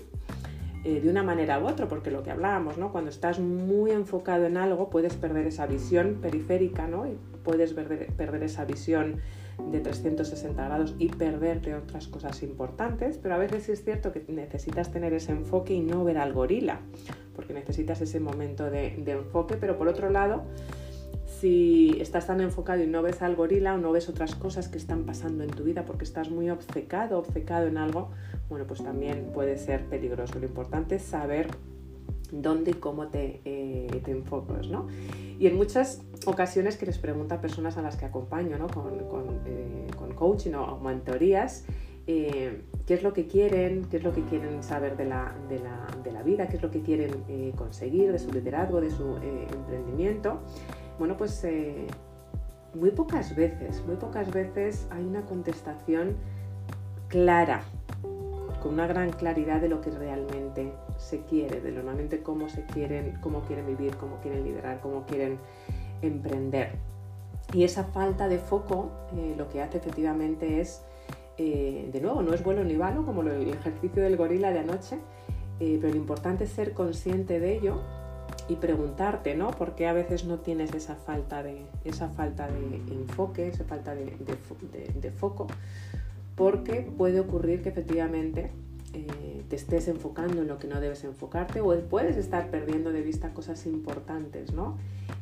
eh, de una manera u otra, porque lo que hablábamos, ¿no? cuando estás muy enfocado en algo, puedes perder esa visión periférica ¿no? y puedes perder, perder esa visión de 360 grados y perderte otras cosas importantes, pero a veces es cierto que necesitas tener ese enfoque y no ver al gorila, porque necesitas ese momento de, de enfoque, pero por otro lado, si estás tan enfocado y no ves al gorila o no ves otras cosas que están pasando en tu vida porque estás muy obcecado, obcecado en algo, bueno, pues también puede ser peligroso. Lo importante es saber dónde y cómo te, eh, enfocas, ¿no? Y en muchas ocasiones que les pregunto a personas a las que acompaño, ¿no? Con, eh, coaching o, mentorías, eh, qué es lo que quieren, qué es lo que quieren saber de la, de la vida, qué es lo que quieren conseguir de su liderazgo, de su emprendimiento. Bueno, pues eh, muy pocas veces, muy pocas veces hay una contestación clara, con una gran claridad de lo que realmente se quiere, de normalmente cómo se quieren, cómo quieren vivir, cómo quieren liderar, cómo quieren emprender. Y esa falta de foco eh, lo que hace efectivamente es, eh, de nuevo, no es bueno ni malo como el ejercicio del gorila de anoche, pero lo importante es ser consciente de ello y preguntarte, ¿no? ¿Por qué a veces no tienes esa falta de, esa falta de enfoque, esa falta de, foco? Porque puede ocurrir que efectivamente eh, te estés enfocando en lo que no debes enfocarte o puedes estar perdiendo de vista cosas importantes, ¿no?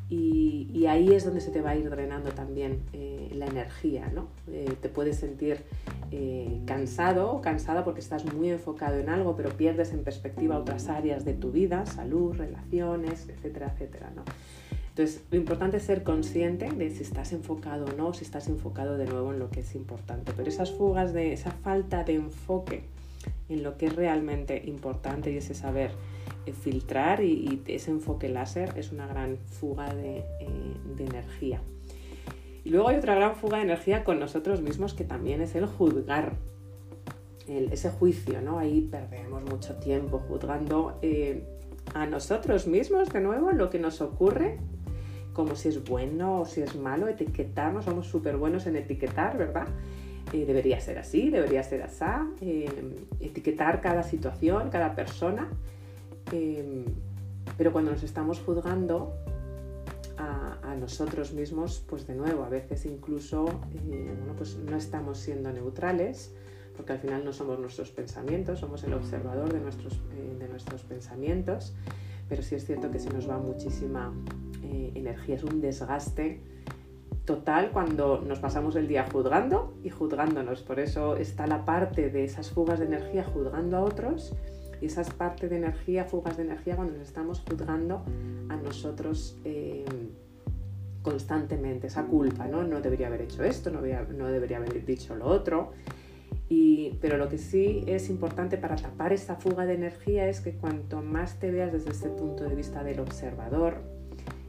Y, ahí es donde se te va a ir drenando también eh, la energía, ¿no? Eh, te puedes sentir cansado o cansada porque estás muy enfocado en algo, pero pierdes en perspectiva otras áreas de tu vida, salud, relaciones, etcétera, etcétera, ¿no? Entonces, lo importante es ser consciente de si estás enfocado o no, si estás enfocado de nuevo en lo que es importante. Pero esas fugas de esa falta de enfoque en lo que es realmente importante y ese saber eh, filtrar y, ese enfoque láser es una gran fuga de, eh, energía. Y luego hay otra gran fuga de energía con nosotros mismos que también es el juzgar, ese juicio, ¿no? Ahí perdemos mucho tiempo juzgando eh, a nosotros mismos de nuevo lo que nos ocurre, como si es bueno o si es malo, etiquetarnos, somos súper buenos en etiquetar, ¿verdad? eh, debería ser así, debería ser así, eh, etiquetar cada situación, cada persona, eh, pero cuando nos estamos juzgando a, a, nosotros mismos, pues de nuevo, a veces incluso bueno, pues no estamos siendo neutrales, porque al final no somos nuestros pensamientos, somos el observador de nuestros, de nuestros pensamientos, pero sí es cierto que se nos va muchísima energía, es un desgaste total cuando nos pasamos el día juzgando y juzgándonos. Por eso está la parte de esas fugas de energía juzgando a otros y esas partes de energía, fugas de energía cuando nos estamos juzgando a nosotros eh, constantemente. Esa culpa, ¿no? No debería haber hecho esto, no debería, no debería haber dicho lo otro. Y, pero lo que sí es importante para tapar esa fuga de energía es que cuanto más te veas desde ese punto de vista del observador,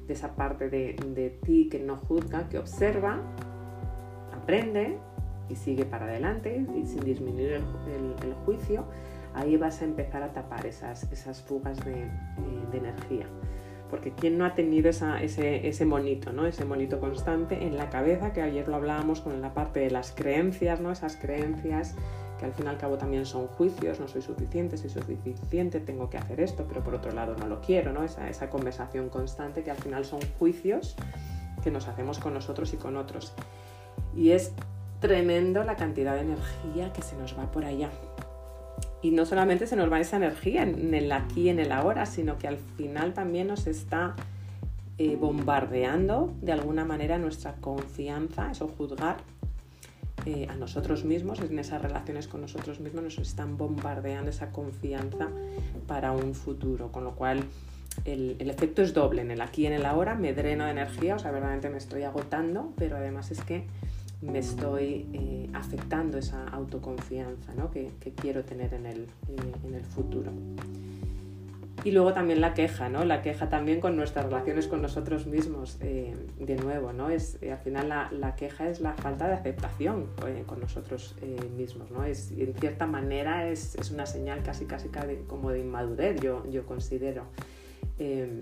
de esa parte de, ti que no juzga, que observa, aprende y sigue para adelante y sin disminuir el, juicio, ahí vas a empezar a tapar esas, esas fugas de, eh, energía. Porque ¿quién no ha tenido ese, ese, monito, ¿no? ese monito constante en la cabeza, que ayer lo hablábamos con la parte de las creencias, ¿no? esas creencias que al fin y al cabo también son juicios, no soy suficiente, soy suficiente, tengo que hacer esto, pero por otro lado no lo quiero, ¿no? Esa, esa conversación constante que al final son juicios que nos hacemos con nosotros y con otros. Y es tremendo la cantidad de energía que se nos va por allá. Y no solamente se nos va esa energía en el aquí en el ahora, sino que al final también nos está eh, bombardeando de alguna manera nuestra confianza, eso juzgar a nosotros mismos, en esas relaciones con nosotros mismos, nos están bombardeando esa confianza para un futuro, con lo cual el, efecto es doble, en el aquí y en el ahora me dreno de energía, o sea, verdaderamente me estoy agotando, pero además es que me estoy eh, afectando esa autoconfianza ¿no? que, quiero tener en el, eh, en el futuro. Y luego también la queja, ¿no? La queja también con nuestras relaciones con nosotros mismos, eh, de nuevo, ¿no? Es, eh, al final la, la, queja es la falta de aceptación eh, con nosotros mismos, ¿no? Es, en cierta manera es, es, una señal casi, casi como de inmadurez, yo, yo considero. Em,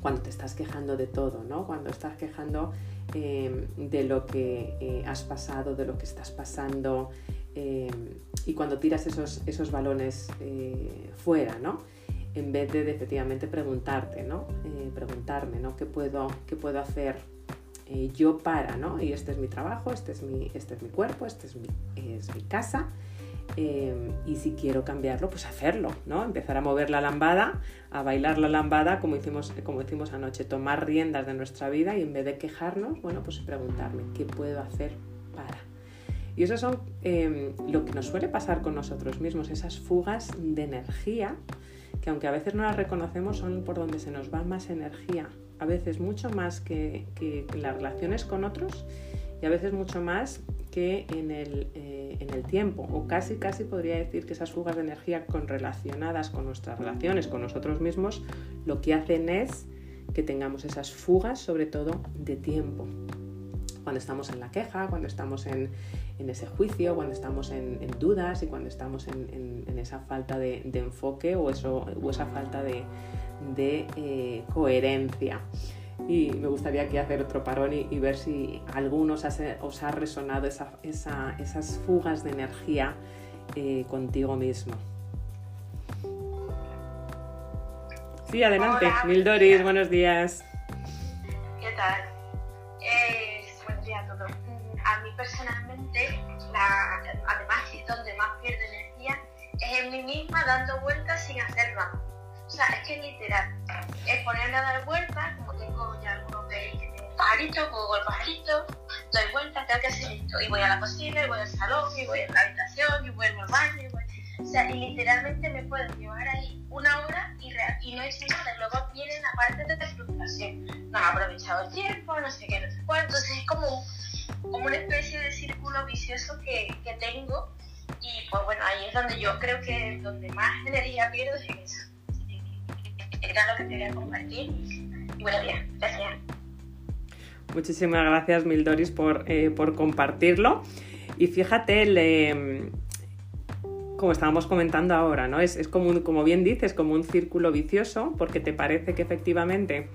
cuando te estás quejando de todo, ¿no? Cuando estás quejando em, de lo que has pasado, de lo que estás pasando, em, y cuando tiras esos, esos balones fuera, ¿no? En vez de, efectivamente preguntarte, ¿no? Eh, preguntarme, ¿no? ¿Qué puedo, qué puedo hacer eh, yo para, ¿no? Y este es mi trabajo, este es mi, este es mi cuerpo, este es mi, es mi casa. Eh, y si quiero cambiarlo, pues hacerlo, ¿no? Empezar a mover la lambada, a bailar la lambada, como hicimos, como hicimos anoche, tomar riendas de nuestra vida y en vez de quejarnos, bueno, pues preguntarme, ¿qué puedo hacer para? Y eso son lo que nos suele pasar con nosotros mismos, esas fugas de energía que aunque a veces no las reconocemos, son por donde se nos va más energía, a veces mucho más que, en las relaciones con otros y a veces mucho más que en el, eh, en el, tiempo, o casi, casi podría decir que esas fugas de energía con relacionadas con nuestras relaciones con nosotros mismos, lo que hacen es que tengamos esas fugas sobre todo de tiempo. Cuando estamos en la queja, cuando estamos en, ese juicio, cuando estamos en, dudas y cuando estamos en, esa falta de, enfoque o, eso, o esa falta de, eh, coherencia. Y me gustaría aquí hacer otro parón y, ver si a algunos os ha resonado esas fugas de energía eh, contigo mismo. Sí, adelante. Mildoris, buenos días. ¿Qué tal? Eh, a mí personalmente, la, además es donde más pierdo energía, es en mí misma dando vueltas sin hacer nada. O sea, es que literal, es ponerme a dar vueltas, como tengo ya algunos de pajarito, pongo el pajarito, doy vueltas, tengo que hacer esto, y voy a la cocina, y voy al salón, y voy a la habitación, y voy al baño, y voy... O sea, y literalmente me puedo llevar ahí una hora y, y no hice nada. Luego viene la parte de frustración. No he aprovechado el tiempo, no sé qué, no sé cuánto. Entonces es como como una especie de círculo vicioso que, que, tengo y pues bueno, ahí es donde yo creo que donde más energía pierdo es eso. Era lo que quería compartir y buenos días, gracias. Muchísimas gracias Mildoris por, eh, por compartirlo y fíjate, le, como estábamos comentando ahora, ¿no? Es, es como, como bien dices, como un círculo vicioso porque te parece que efectivamente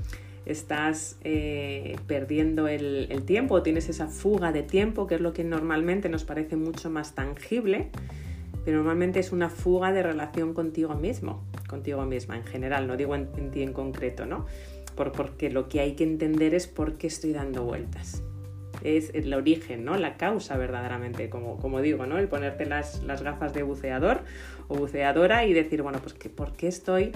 estás eh, perdiendo el, el tiempo, tienes esa fuga de tiempo, que es lo que normalmente nos parece mucho más tangible, pero normalmente es una fuga de relación contigo mismo, contigo misma en general, no digo en, ti en concreto, ¿no? porque lo que hay que entender es por qué estoy dando vueltas. Es el origen, ¿no? La causa verdaderamente, como, como digo, ¿no? El ponerte las, las gafas de buceador o buceadora y decir, bueno, pues que, ¿por qué estoy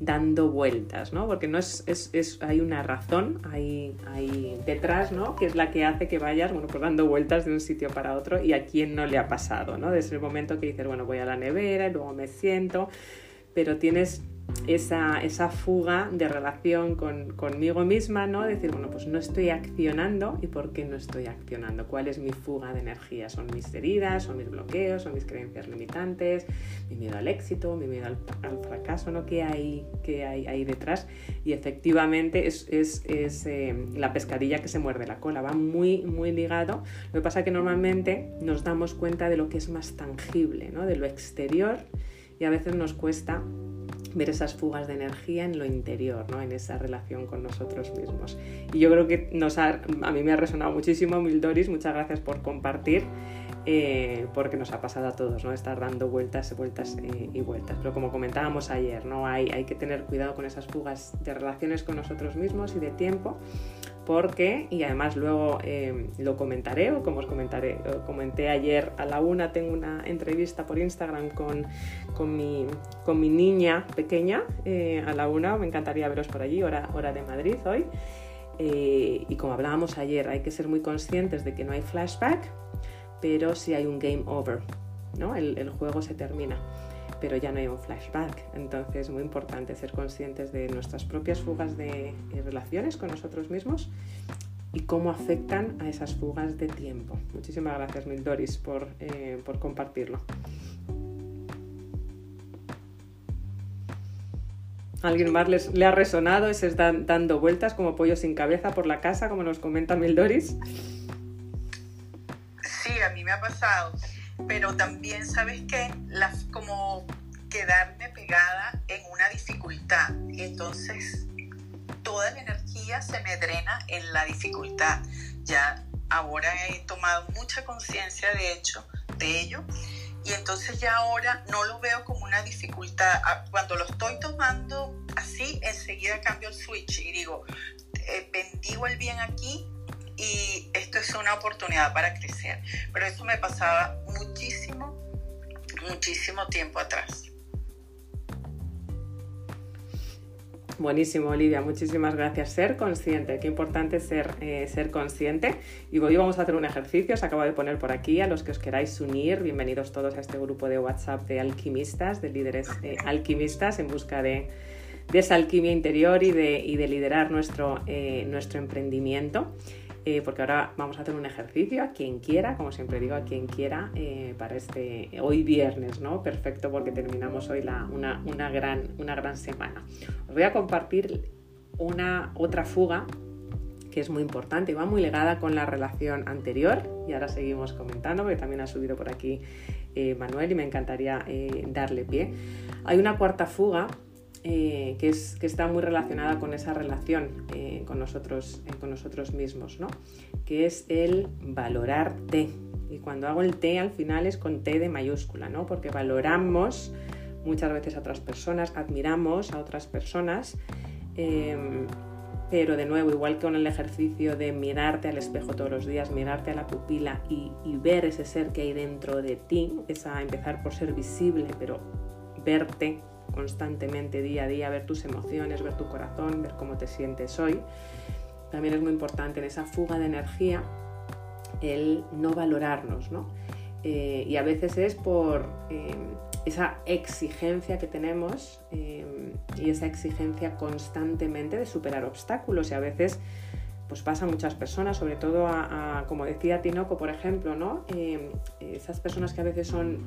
dando vueltas, ¿no? Porque no es, es, hay una razón hay, hay, detrás, ¿no? Que es la que hace que vayas, bueno, pues dando vueltas de un sitio para otro y a quién no le ha pasado, ¿no? Desde el momento que dices, bueno, voy a la nevera y luego me siento, pero tienes esa, esa fuga de relación con, conmigo misma, ¿no? Decir, bueno, pues no estoy accionando y por qué no estoy accionando, cuál es mi fuga de energía, son mis heridas, son mis bloqueos, son mis creencias limitantes, mi miedo al éxito, mi miedo al, fracaso, ¿no? ¿Qué hay, qué hay ahí detrás? Y efectivamente es, es, es eh, la pescadilla que se muerde la cola, va muy, muy ligado. Lo que pasa es que normalmente nos damos cuenta de lo que es más tangible, ¿no? De lo exterior y a veces nos cuesta ver esas fugas de energía en lo interior, ¿no? en esa relación con nosotros mismos. Y yo creo que nos a mí me ha resonado muchísimo, Mildoris, muchas gracias por compartir, eh, porque nos ha pasado a todos, ¿no? estar dando vueltas, vueltas eh, y vueltas. Pero como comentábamos ayer, ¿no? hay, hay que tener cuidado con esas fugas de relaciones con nosotros mismos y de tiempo porque, y además luego eh, lo comentaré, o como os comentaré, comenté ayer a la una, tengo una entrevista por Instagram con, con, mi, con mi, niña pequeña eh, a la una, me encantaría veros por allí, hora, hora de Madrid hoy. Eh, y como hablábamos ayer, hay que ser muy conscientes de que no hay flashback, pero sí hay un game over, ¿no? el juego se termina pero ya no hay un flashback. Entonces es muy importante ser conscientes de nuestras propias fugas de relaciones con nosotros mismos y cómo afectan a esas fugas de tiempo. Muchísimas gracias, Mildoris, por, eh, por compartirlo. ¿Alguien más le ha resonado ese están dando vueltas como pollo sin cabeza por la casa, como nos comenta Mildoris? Sí, a mí me ha pasado pero también, ¿sabes qué? como quedarme pegada en una dificultad. Entonces toda la energía se me drena en la dificultad. Ya ahora he tomado mucha conciencia, de hecho, de ello. Y entonces ya ahora no lo veo como una dificultad. Ah, cuando lo estoy tomando así, enseguida cambio el switch y digo, eh, bendigo el bien aquí y esto es una oportunidad para crecer. Pero eso me pasaba muchísimo, muchísimo tiempo atrás. Buenísimo, Olivia, muchísimas gracias. Ser consciente, qué importante ser, eh, ser consciente. Y hoy vamos a hacer un ejercicio, os acabo de poner por aquí, a los que os queráis unir, bienvenidos todos a este grupo de WhatsApp de alquimistas, de líderes eh, alquimistas en busca de, esa alquimia interior y de, y de liderar nuestro, eh, nuestro emprendimiento. Eh, porque ahora vamos a hacer un ejercicio a quien quiera, como siempre digo, a quien quiera eh, para este hoy viernes, ¿no? Perfecto porque terminamos hoy una, una, gran, una gran semana. Os voy a compartir una otra fuga que es muy importante y va muy ligada con la relación anterior y ahora seguimos comentando porque también ha subido por aquí eh, Manuel y me encantaría darle pie. Hay una cuarta fuga eh, que, es, que, está muy relacionada con esa relación eh, con, nosotros, eh, con nosotros mismos, ¿no? que es el valorarte. Y cuando hago el T al final es con T de mayúscula, ¿no? porque valoramos muchas veces a otras personas, admiramos a otras personas, em, pero de nuevo, igual que con el ejercicio de mirarte al espejo todos los días, mirarte a la pupila y, y ver ese ser que hay dentro de ti, es a empezar por ser visible, pero verte constantemente día a día, ver tus emociones, ver tu corazón, ver cómo te sientes hoy. También es muy importante en esa fuga de energía el no valorarnos, ¿no? Eh, y a veces es por eh, esa exigencia que tenemos eh, y esa exigencia constantemente de superar obstáculos y a veces pues pasa a muchas personas, sobre todo a, como decía Tinoco, por ejemplo, ¿no? esas personas que a veces son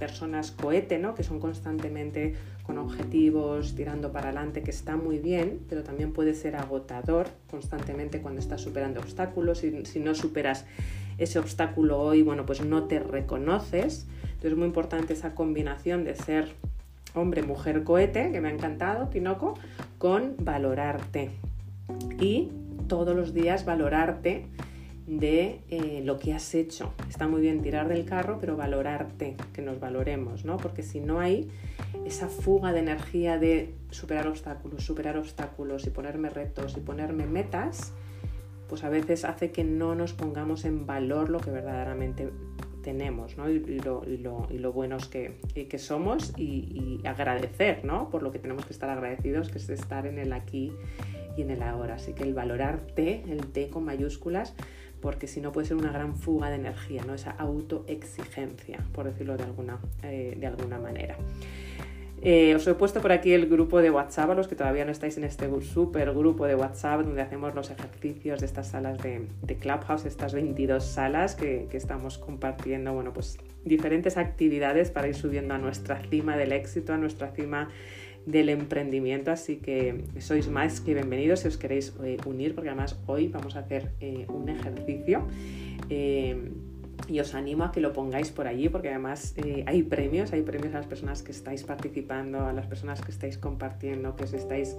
personas cohete, ¿no? que son constantemente con objetivos, tirando para adelante, que está muy bien, pero también puede ser agotador constantemente cuando estás superando obstáculos. si no superas ese obstáculo hoy, bueno, pues no te reconoces. Entonces es muy importante esa combinación de ser hombre, mujer, cohete, que me ha encantado, Tinoco, con valorarte. y todos los días valorarte de eh, lo que has hecho. Está muy bien tirar del carro, pero valorarte, que nos valoremos, ¿no? Porque si no hay esa fuga de energía de superar obstáculos, superar obstáculos y ponerme retos y ponerme metas, pues a veces hace que no nos pongamos en valor lo que verdaderamente tenemos ¿no? y, lo, y, lo, y, lo, buenos que, que somos y, y, agradecer ¿no? por lo que tenemos que estar agradecidos, que es estar en el aquí y en el ahora. Así que el valorarte, el T con mayúsculas, porque si no puede ser una gran fuga de energía, ¿no? esa autoexigencia, por decirlo de alguna, eh, de alguna manera. Eh, os he puesto por aquí el grupo de WhatsApp, a los que todavía no estáis en este super grupo de WhatsApp donde hacemos los ejercicios de estas salas de, de Clubhouse, estas 22 salas que, que, estamos compartiendo, bueno, pues diferentes actividades para ir subiendo a nuestra cima del éxito, a nuestra cima del emprendimiento, así que sois más que bienvenidos si os queréis eh, unir, porque además hoy vamos a hacer eh, un ejercicio. Eh, y os animo a que lo pongáis por allí porque además hay premios, hay premios a las personas que estáis participando, a las personas que estáis compartiendo, que os estáis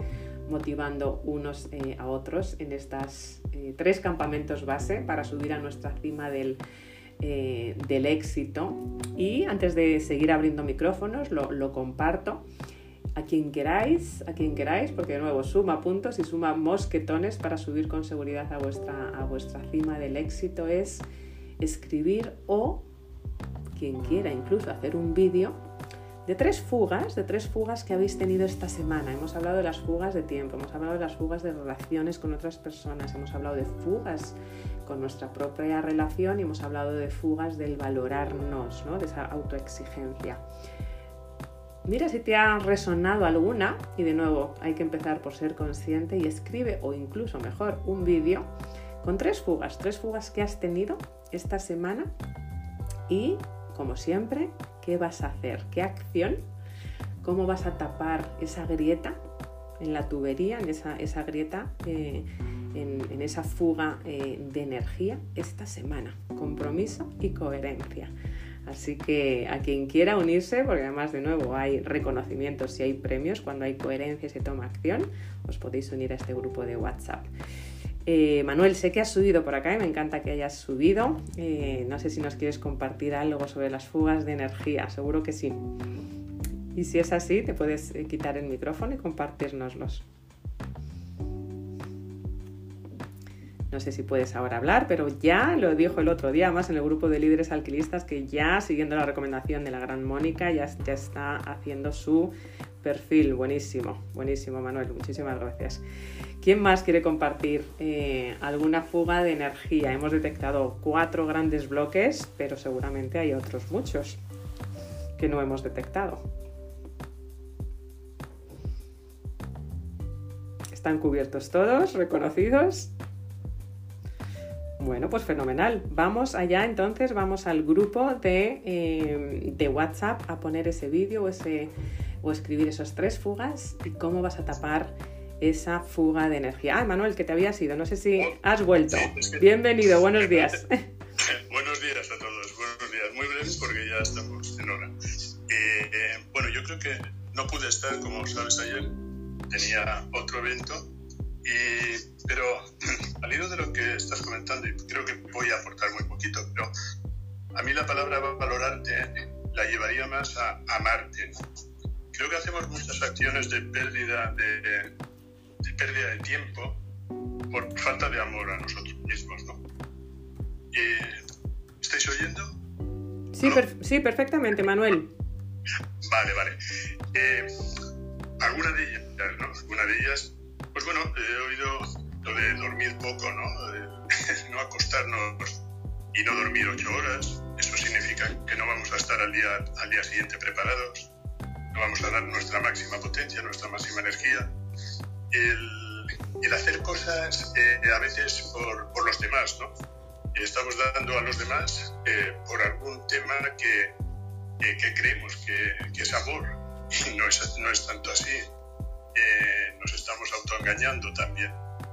motivando unos a otros en estos eh, tres campamentos base para subir a nuestra cima del, del éxito. Y antes de seguir abriendo micrófonos, lo, lo comparto a quien queráis, a quien queráis, porque de nuevo suma puntos y suma mosquetones para subir con seguridad a vuestra, a vuestra cima del éxito es escribir o quien quiera incluso hacer un vídeo de tres fugas, de tres fugas que habéis tenido esta semana. Hemos hablado de las fugas de tiempo, hemos hablado de las fugas de relaciones con otras personas, hemos hablado de fugas con nuestra propia relación y hemos hablado de fugas del valorarnos, ¿no? de esa autoexigencia. Mira si te ha resonado alguna y de nuevo hay que empezar por ser consciente y escribe o incluso mejor un vídeo con tres fugas, tres fugas que has tenido esta semana y, como siempre, ¿qué vas a hacer? ¿Qué acción? ¿Cómo vas a tapar esa grieta en la tubería, en esa, grieta, eh, en, en, esa fuga eh, de energía esta semana? Compromiso y coherencia. Así que a quien quiera unirse, porque además de nuevo hay reconocimientos y hay premios cuando hay coherencia y se toma acción, os podéis unir a este grupo de WhatsApp. Eh, Manuel, sé que has subido por acá y me encanta que hayas subido. Eh, no sé si nos quieres compartir algo sobre las fugas de energía, seguro que sí. Y si es así, te puedes eh, quitar el micrófono y compartirnoslos. No sé si puedes ahora hablar, pero ya lo dijo el otro día, más en el grupo de líderes alquilistas, que ya siguiendo la recomendación de la gran Mónica, ya, está haciendo su perfil. Buenísimo, buenísimo, Manuel. Muchísimas gracias. ¿Quién más quiere compartir eh, alguna fuga de energía? Hemos detectado cuatro grandes bloques, pero seguramente hay otros muchos que no hemos detectado. ¿Están cubiertos todos? ¿Reconocidos? Bueno, pues fenomenal. Vamos allá entonces, vamos al grupo de, eh, de WhatsApp a poner ese vídeo o, ese, o escribir esas tres fugas y cómo vas a tapar esa fuga de energía. Ah, Manuel, que te habías ido, no sé si has vuelto. Sí, es que... Bienvenido, buenos (laughs) días. (laughs) buenos días a todos, buenos días. Muy breves porque ya estamos en hora. Eh, eh, bueno, yo creo que no pude estar, como sabes, ayer tenía otro evento, y, pero (clears throat) al hilo de lo que estás comentando, y creo que voy a aportar muy poquito, pero a mí la palabra valorarte la llevaría más a amarte. Creo que hacemos muchas acciones de pérdida de, de pérdida de tiempo por falta de amor a nosotros mismos, ¿no? Eh, ¿Estáis oyendo? Sí, per sí, perfectamente, Manuel. Vale, vale. Eh, alguna de ellas, ¿no? Alguna de ellas, pues bueno, he oído lo de dormir poco, ¿no? De (laughs) no acostarnos y no dormir ocho horas. Eso significa que no vamos a estar al día, al día siguiente preparados, no vamos a dar nuestra máxima potencia, nuestra máxima energía el, el hacer cosas eh, a veces por, por, los demás, ¿no? Estamos dando a los demás eh, por algún tema que, que, que creemos que, que, es amor (laughs) y no es, no es tanto así. Eh, nos estamos autoengañando también.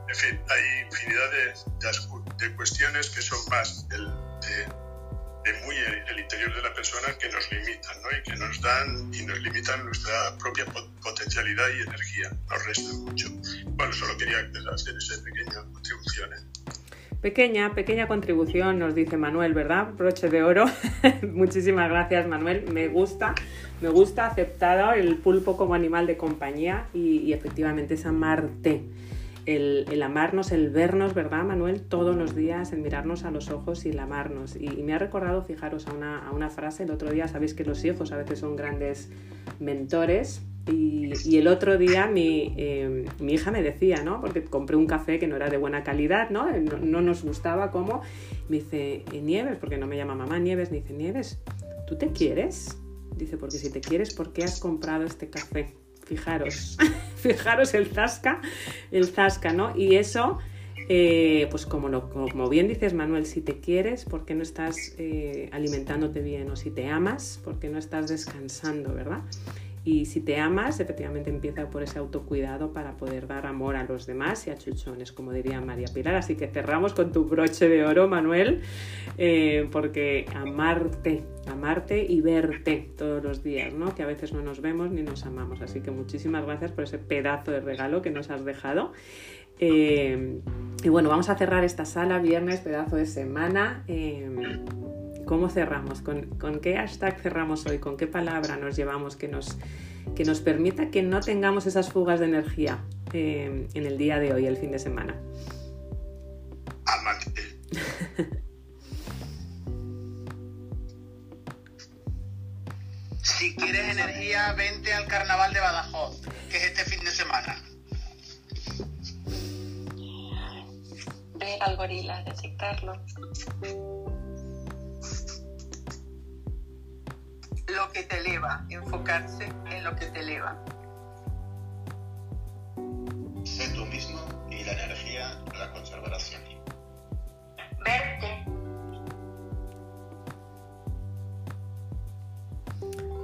En fin, hay infinidad de, de, de, cuestiones que son más del, de, de muy el, interior de la persona que nos limitan ¿no? y que nos dan y nos limitan nuestra propia potencialidad y energía, nos restan mucho. Bueno, solo quería hacer esa pequeña contribución. ¿eh? Pequeña, pequeña contribución, nos dice Manuel, ¿verdad? Broche de oro. (laughs) Muchísimas gracias, Manuel. Me gusta, me gusta aceptado el pulpo como animal de compañía y, efectivamente es amarte el, amarnos, el vernos, ¿verdad, Manuel? Todos los días, el mirarnos a los ojos y el amarnos. Y, me ha recordado, fijaros, a una, frase el otro día, sabéis que los hijos a veces son grandes mentores. Y, el otro día eh, mi, hija me decía, ¿no? Porque compré un café que no era de buena calidad, ¿no? No, nos gustaba cómo. Me dice, Nieves, porque no me llama mamá Nieves, me dice, Nieves, ¿tú te quieres? Dice, porque si te quieres, ¿por qué has comprado este café? Fijaros, (laughs) (laughs) fijaros el zasca, el zasca, ¿no? Y eso, eh, pues como, como, bien dices Manuel, si te quieres, ¿por qué no estás eh, alimentándote bien? O si te amas, ¿por qué no estás descansando, verdad? Y si te amas, efectivamente empieza por ese autocuidado para poder dar amor a los demás y a chuchones, como diría María Pilar. Así que cerramos con tu broche de oro, Manuel, eh, porque amarte, amarte y verte todos los días, ¿no? Que a veces no nos vemos ni nos amamos. Así que muchísimas gracias por ese pedazo de regalo que nos has dejado. Eh, y bueno, vamos a cerrar esta sala viernes, pedazo de semana. Eh, ¿Cómo cerramos? ¿Con, qué hashtag cerramos hoy? ¿Con qué palabra nos llevamos que nos, que nos permita que no tengamos esas fugas de energía eh, en el día de hoy, el fin de semana? Amante. si quieres energía, vente al carnaval de Badajoz, que es este fin de semana. Ver al gorila, detectarlo. Lo que te eleva, enfocarse en lo que te eleva. Sé tú mismo y la energía la conservarás siempre. Verte.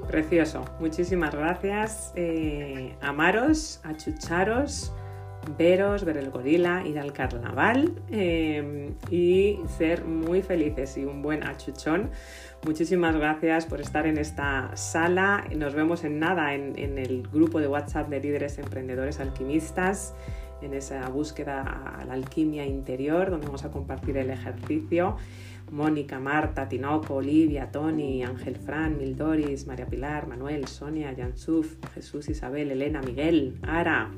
Precioso. Muchísimas gracias. Eh, amaros, achucharos veros, ver el gorila, ir al carnaval eh, y ser muy felices y un buen achuchón. Muchísimas gracias por estar en esta sala. Nos vemos en nada en, el grupo de WhatsApp de líderes emprendedores alquimistas, en esa búsqueda a la alquimia interior, donde vamos a compartir el ejercicio. Mónica, Marta, Tinoco, Olivia, Tony, Ángel Fran, Mildoris, María Pilar, Manuel, Sonia, Yansuf, Jesús, Isabel, Elena, Miguel, Ara.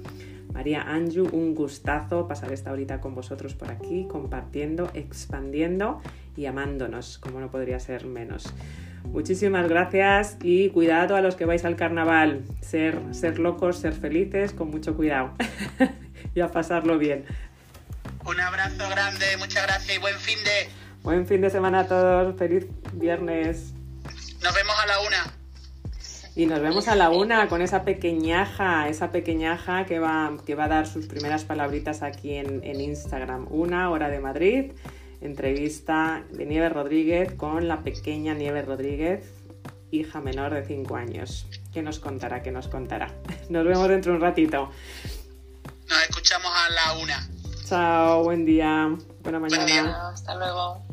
María Anju, un gustazo pasar esta horita con vosotros por aquí, compartiendo, expandiendo y amándonos, como no podría ser menos. Muchísimas gracias y cuidado a los que vais al carnaval. Ser, ser locos, ser felices, con mucho cuidado (laughs) y a pasarlo bien. Un abrazo grande, muchas gracias y buen fin de... Buen fin de semana a todos, feliz viernes. Nos vemos a la una. Y nos vemos a la una con esa pequeñaja, esa pequeñaja que va, que va a dar sus primeras palabritas aquí en, Instagram. Una hora de Madrid, entrevista de Nieves Rodríguez con la pequeña Nieves Rodríguez, hija menor de 5 años. ¿Qué nos contará? ¿Qué nos contará? (laughs) Nos vemos dentro de un ratito. Nos escuchamos a la una. Chao, buen día. Buena mañana. Hasta luego.